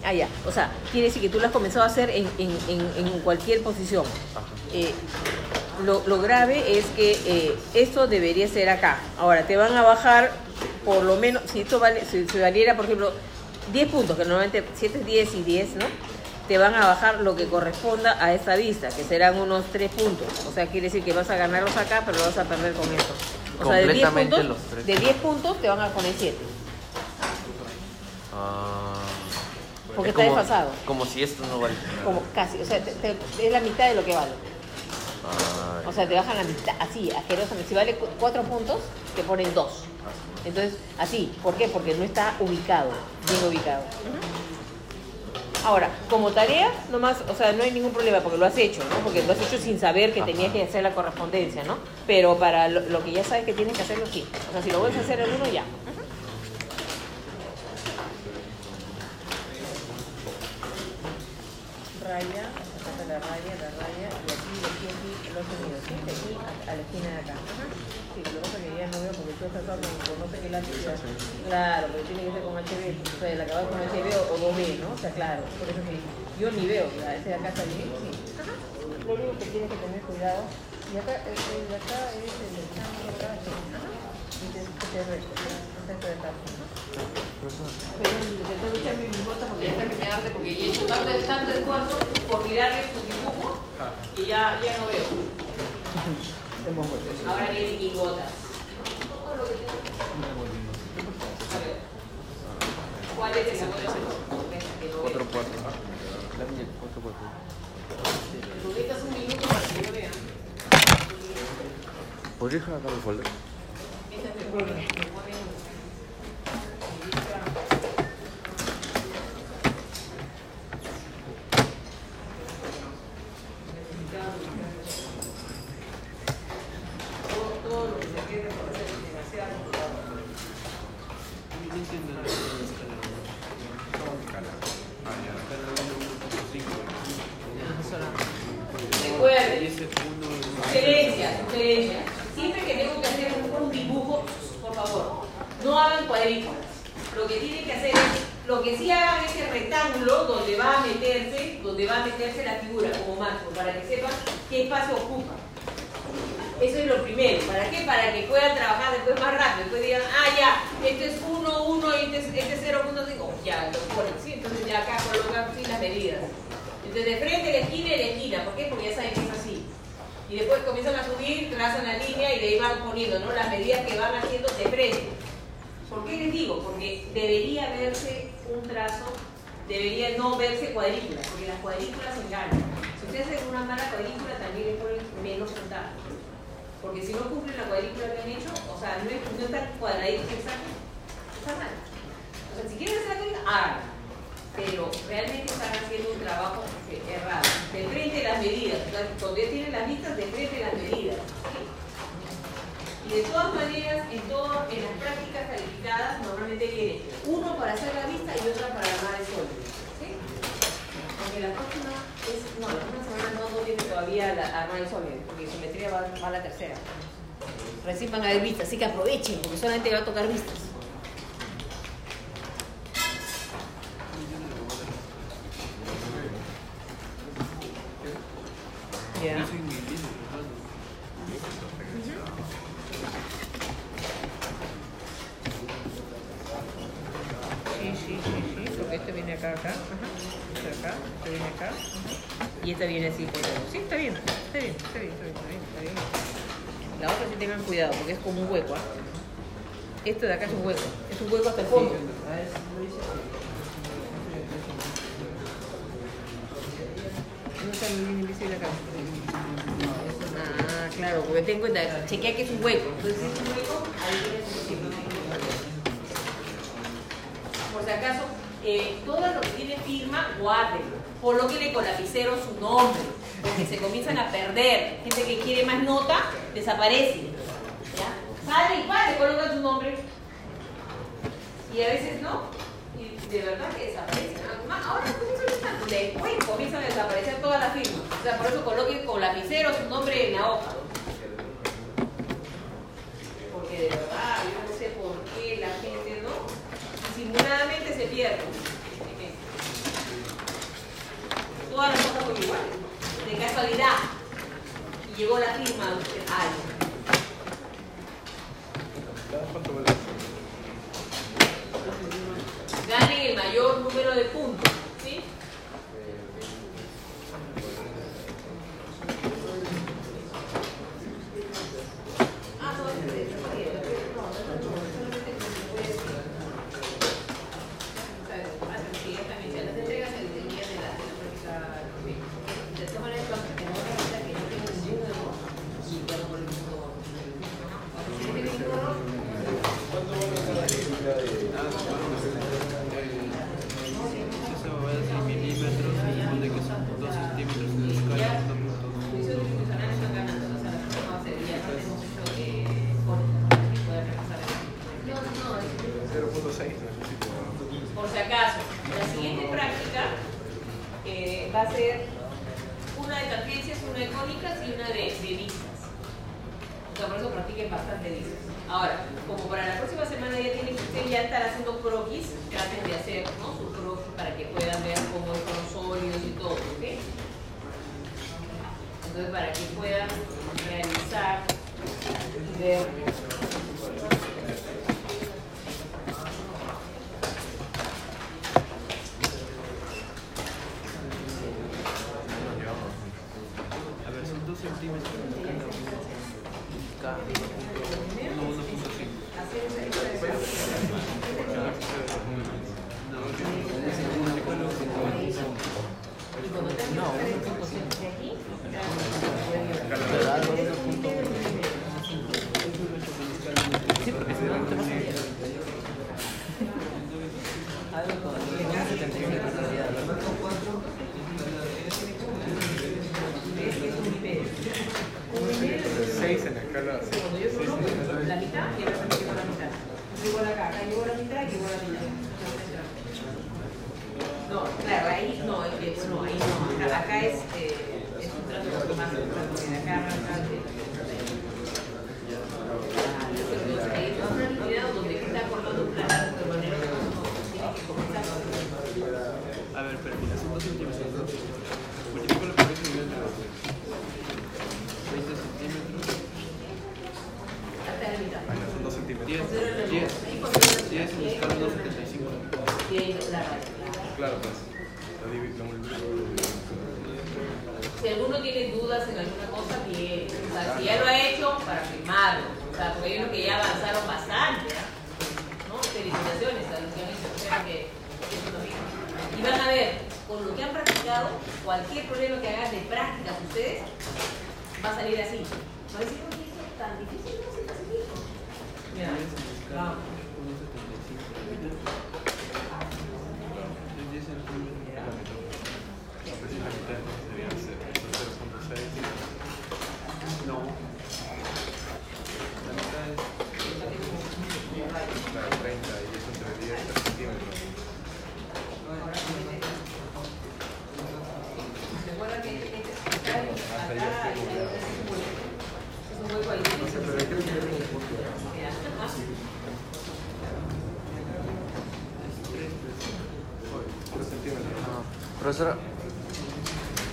Ah, ya. O sea, quiere decir que tú lo has comenzado a hacer en, en, en, en cualquier posición. Eh, lo, lo grave es que eh, esto debería ser acá. Ahora, te van a bajar por lo menos, si esto vale, si, si valiera, por ejemplo, 10 puntos, que normalmente 7 es 10 y 10, ¿no? Te van a bajar lo que corresponda a esta vista, que serán unos 3 puntos. O sea, quiere decir que vas a ganarlos acá, pero lo vas a perder con esto. O sea, de 10 Completamente puntos, los tres. de 10 puntos te van a poner 7. Ah, Porque es está como- desfasado. Como si esto no vale. Como casi, o sea, te- te- es la mitad de lo que vale. Ah, O sea, te bajan la mitad, así, asquerosamente. Si vale cu- cuatro puntos, te ponen dos. Entonces, así. ¿Por qué? Porque no está ubicado, bien ubicado. Ahora, como tarea, nomás, o sea, no hay ningún problema porque lo has hecho, ¿no? Porque lo has hecho sin saber que tenías que hacer la correspondencia, ¿no? Pero para lo, lo que ya sabes que tienes que hacerlo, sí. O sea, si lo vuelves a hacer el uno, ya. Raya, acá la raya, la raya, y aquí, aquí, aquí, ¿sí? De aquí a, a la esquina de acá. Sí, lo que pasa es que con, con no sé qué lápiz. ya. Claro, pero tiene que ser con HB, o sea, el acabado con HB o 2B, ¿no? O sea, claro, por eso que yo ni veo, ya, ese de acá está bien, sí. Ajá. Lo único que tienes que tener cuidado, y acá, el, el de acá es el de acá. Ajá. Y te, te de. Pero mi bota porque ya está empezando porque ya he hecho tanto, tanto esfuerzo por mirarle su dibujo y ya, ya no veo. Ahora viene mi gota. A ver. ¿Cuál es esa gota? Cuatro, cuatro. La mía, cuatro, cuatro. Rubitas un minuto para que yo vea. ¿Podrías dejar acá el? Esto de acá es un hueco, es un hueco hasta el fondo. No está muy bien invisible acá. Ah, claro, porque ten en cuenta, chequea que es un hueco. Entonces, si es un hueco, ahí tienes un. Por si acaso, eh, todo lo que tiene firma, guárdenlo. Colóquenle con lapicero su nombre, porque se comienzan a perder. Gente que quiere más nota, desaparece. Sale y le colocan su nombre. Y a veces no. Y de verdad que desaparecen. Ah, Ahora comienzan después comienzan a desaparecer todas las firmas. O sea, por eso coloquen con lapicero su nombre en la hoja. Porque de verdad, yo no sé por qué la gente no. Disimuladamente se pierde. Todas las cosas son iguales. De casualidad. Y llegó la firma de. Ganen el mayor número de puntos.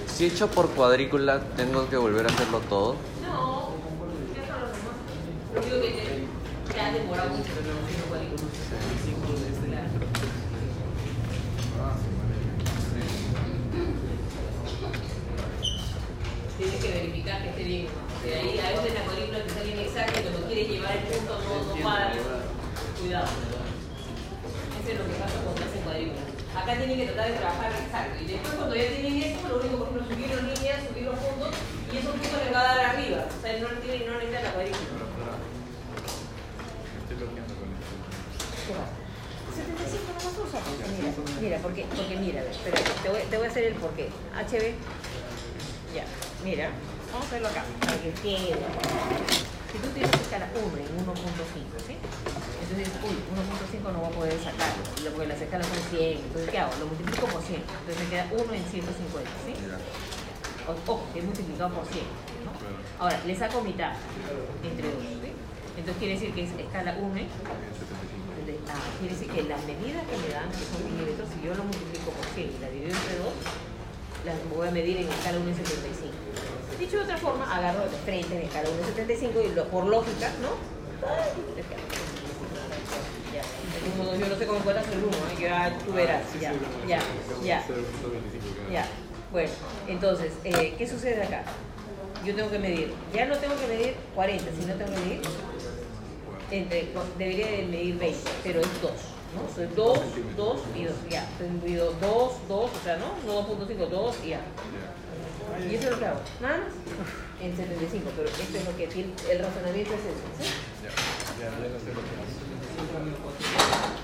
si hecho por cuadrícula, ¿tengo que volver a hacerlo todo? ¿no? Ahora, le saco mitad entre dos. Entonces quiere decir que es escala 1. Ah, quiere decir que las medidas que me dan, que son milímetros, si yo lo multiplico por 100 y la divido entre 2, las voy a medir en escala 1 75. Dicho de otra forma, agarro de frente en escala 1 75 y lo, por lógica, ¿no? Ya. Yo no sé cómo puedes hacer uno, ¿eh? ya tú verás, ya, ya, ya, ya. Bueno, entonces, eh, ¿qué sucede acá? Yo tengo que medir, ya no tengo que medir 40, sino tengo que medir, entre, debería de medir 20, pero es 2, ¿no? Soy 2, 2 y 2, ya, entonces 2, 2, o sea, ¿no? No 2.5, 2 y ya. Y eso es lo que hago, más, en 75, pero esto es lo que, el razonamiento es eso, ¿sí? Ya, ya, ya,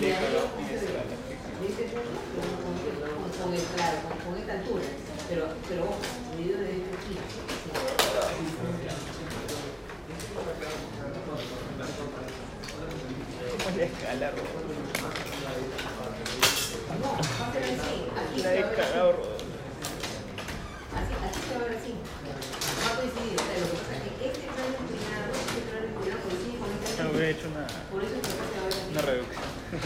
con, el, con, esta altura, pero, pero ojo, medido desde aquí. No, va a así. Así, se va a ver así. Este inclinado, este inclinado con. No hubiera hecho una, una reducción. ね。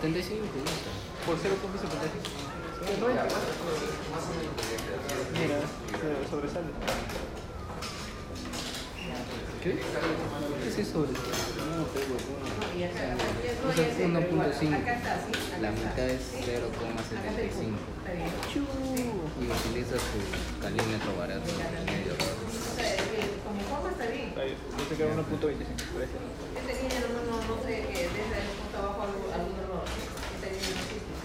75, por 0,75. Mira, sobresale. ¿Qué? ¿Qué se sobresale? No, pero bueno. O sea, 1.5. La mitad es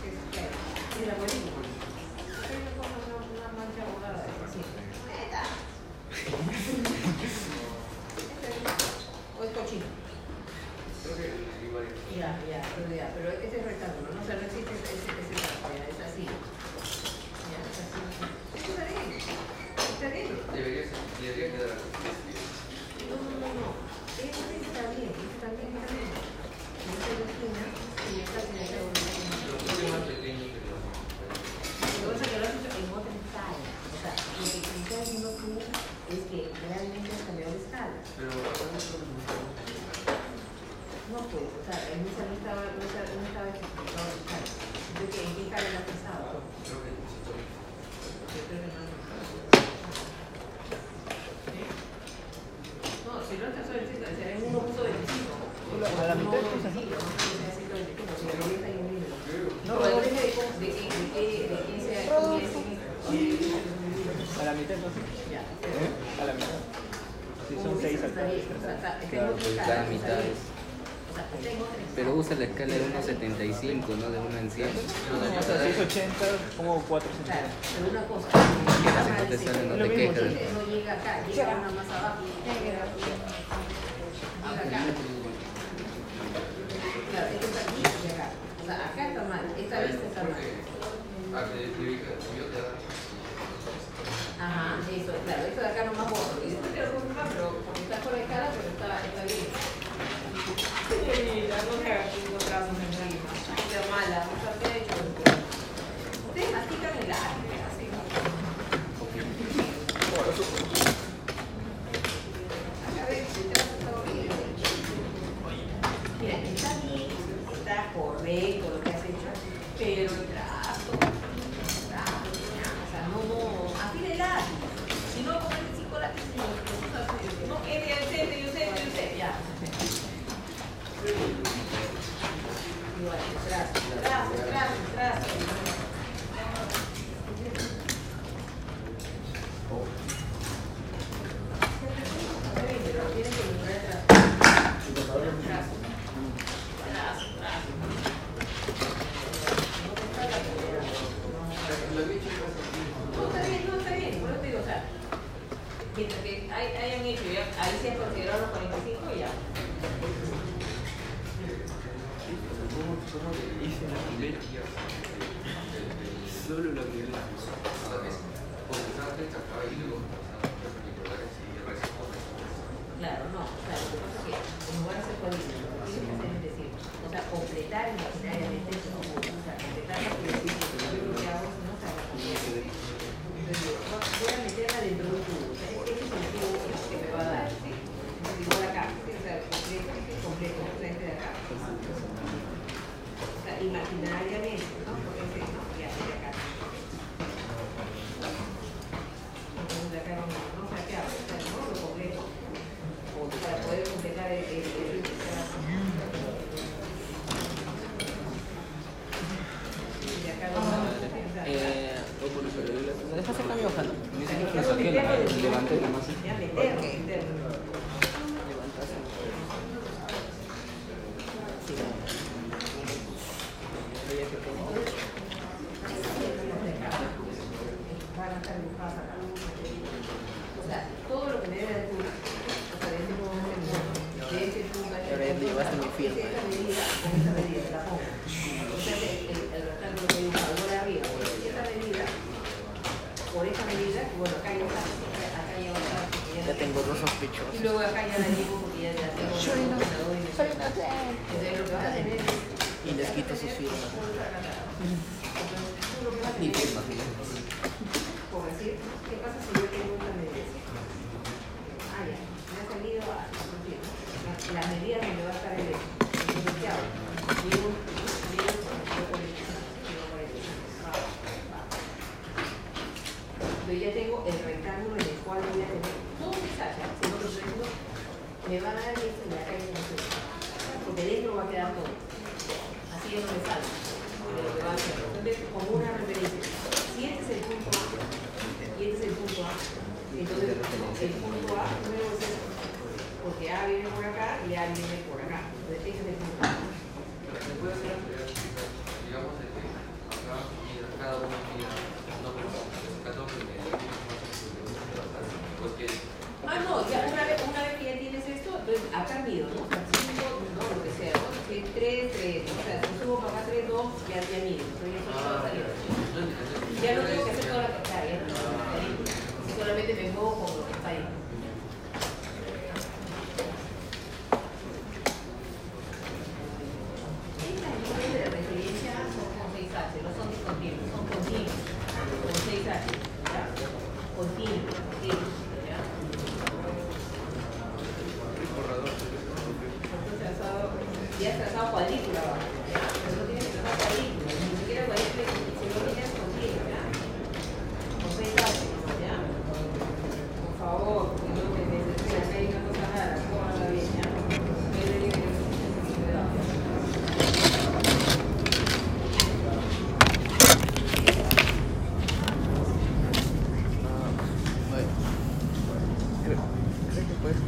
Y la abuelita. una mancha O es cochino. Ya, ya, pero ya, pero este es rectángulo, no, o sea, no existe ese, ese, ese, es así.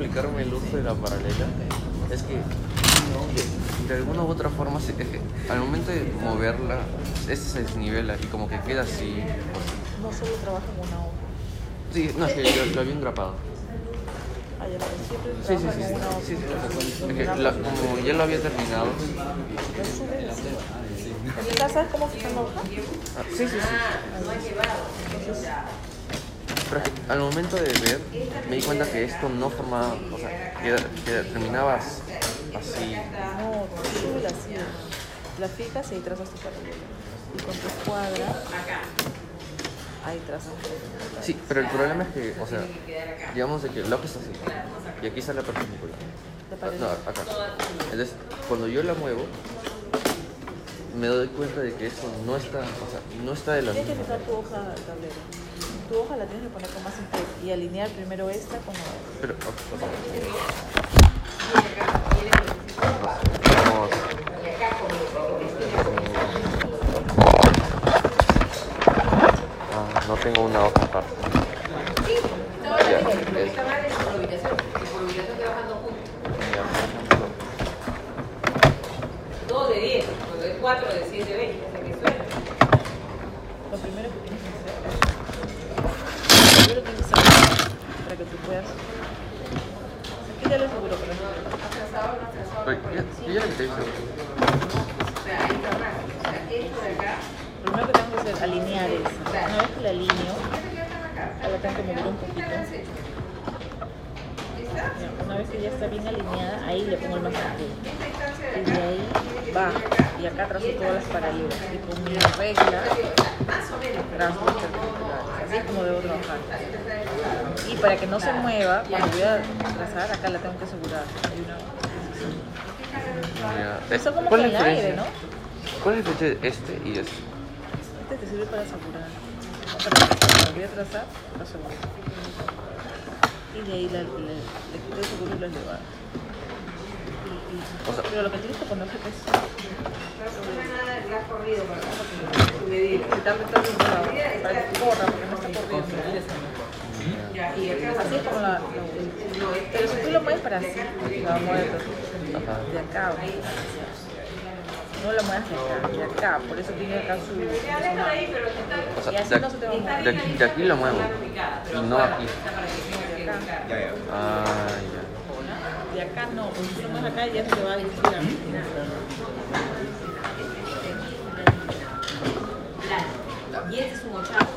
Explicarme el uso de la paralela. Es que de, alguna u otra forma, se- es que al momento de moverla, este se desnivela y como que queda así. No solo trabaja en una obra. Sí, no, es que lo, lo había engrapado. Ah, Sí, sí, sí. con sí, sí, Es que la- como ya lo había terminado. ¿Ya sabes cómo fijar la hoja? ah, sí, sí, sí. Ah, no ha llevado. Ya. Pero al momento de ver, me di cuenta que esto no formaba, o sea, que, que terminabas así. No, sube así. La fijas y trazas tu paralela. Y con tu escuadra, ahí trazas. Sí, pero el problema es que, o sea, digamos de que la hoja está así y aquí sale la perpendicular. La. No, acá. Entonces, cuando yo la muevo, me doy cuenta de que esto no está, o sea, no está de la Tienes que misma fijar tu hoja al tablero. Tu hoja la tienes que poner con más interés y alinear primero esta con la otra. Pero. Ah, no tengo una hoja aparte. Ya, bien, lo que es- está mal es por ubicación. Por ubicación trabajando juntos. 2 de 10, cuando es 4 de 7 de 20, hace que suena. Lo primero que tienes que para que tú puedas. Ya lo primero que tengo que hacer alinear esa. Una vez que la alineo, la tengo que mover un poquito. Una vez que ya está bien alineada, ahí le pongo el masajero. Y de ahí bajo. Y acá trazo todas las paralelas. Y con mi regla trazo las perpendiculares. Así es como debo trabajar. Y para que no se mueva, cuando voy a trazar, acá la tengo que asegurar. Hay una Ya. Eso como ¿Cuál que es la el aire, diferencia? ¿no? ¿Cuál es la diferencia de este y este? Este te sirve para asegurar. Para que cuando voy a trazar, lo aseguro. Y de ahí le quito el seguro y lo elevado. O sea- pero lo que tienes que poner es No gas corrido para su medida. quitarle todo el lado para que corra, porque no está corriendo. Y acá Así es como la, Pero si tú lo mueves para así, la mueves de acá. No la mueves de acá, de acá. Por eso tiene acá su. Está O Y sea, así de, no se te va a está mover. de de aquí lo muevo está y no aquí. está. Ah, ya. De acá no, porque si lo mueves acá ya se te va a girar. Plano. Y este es un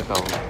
Creo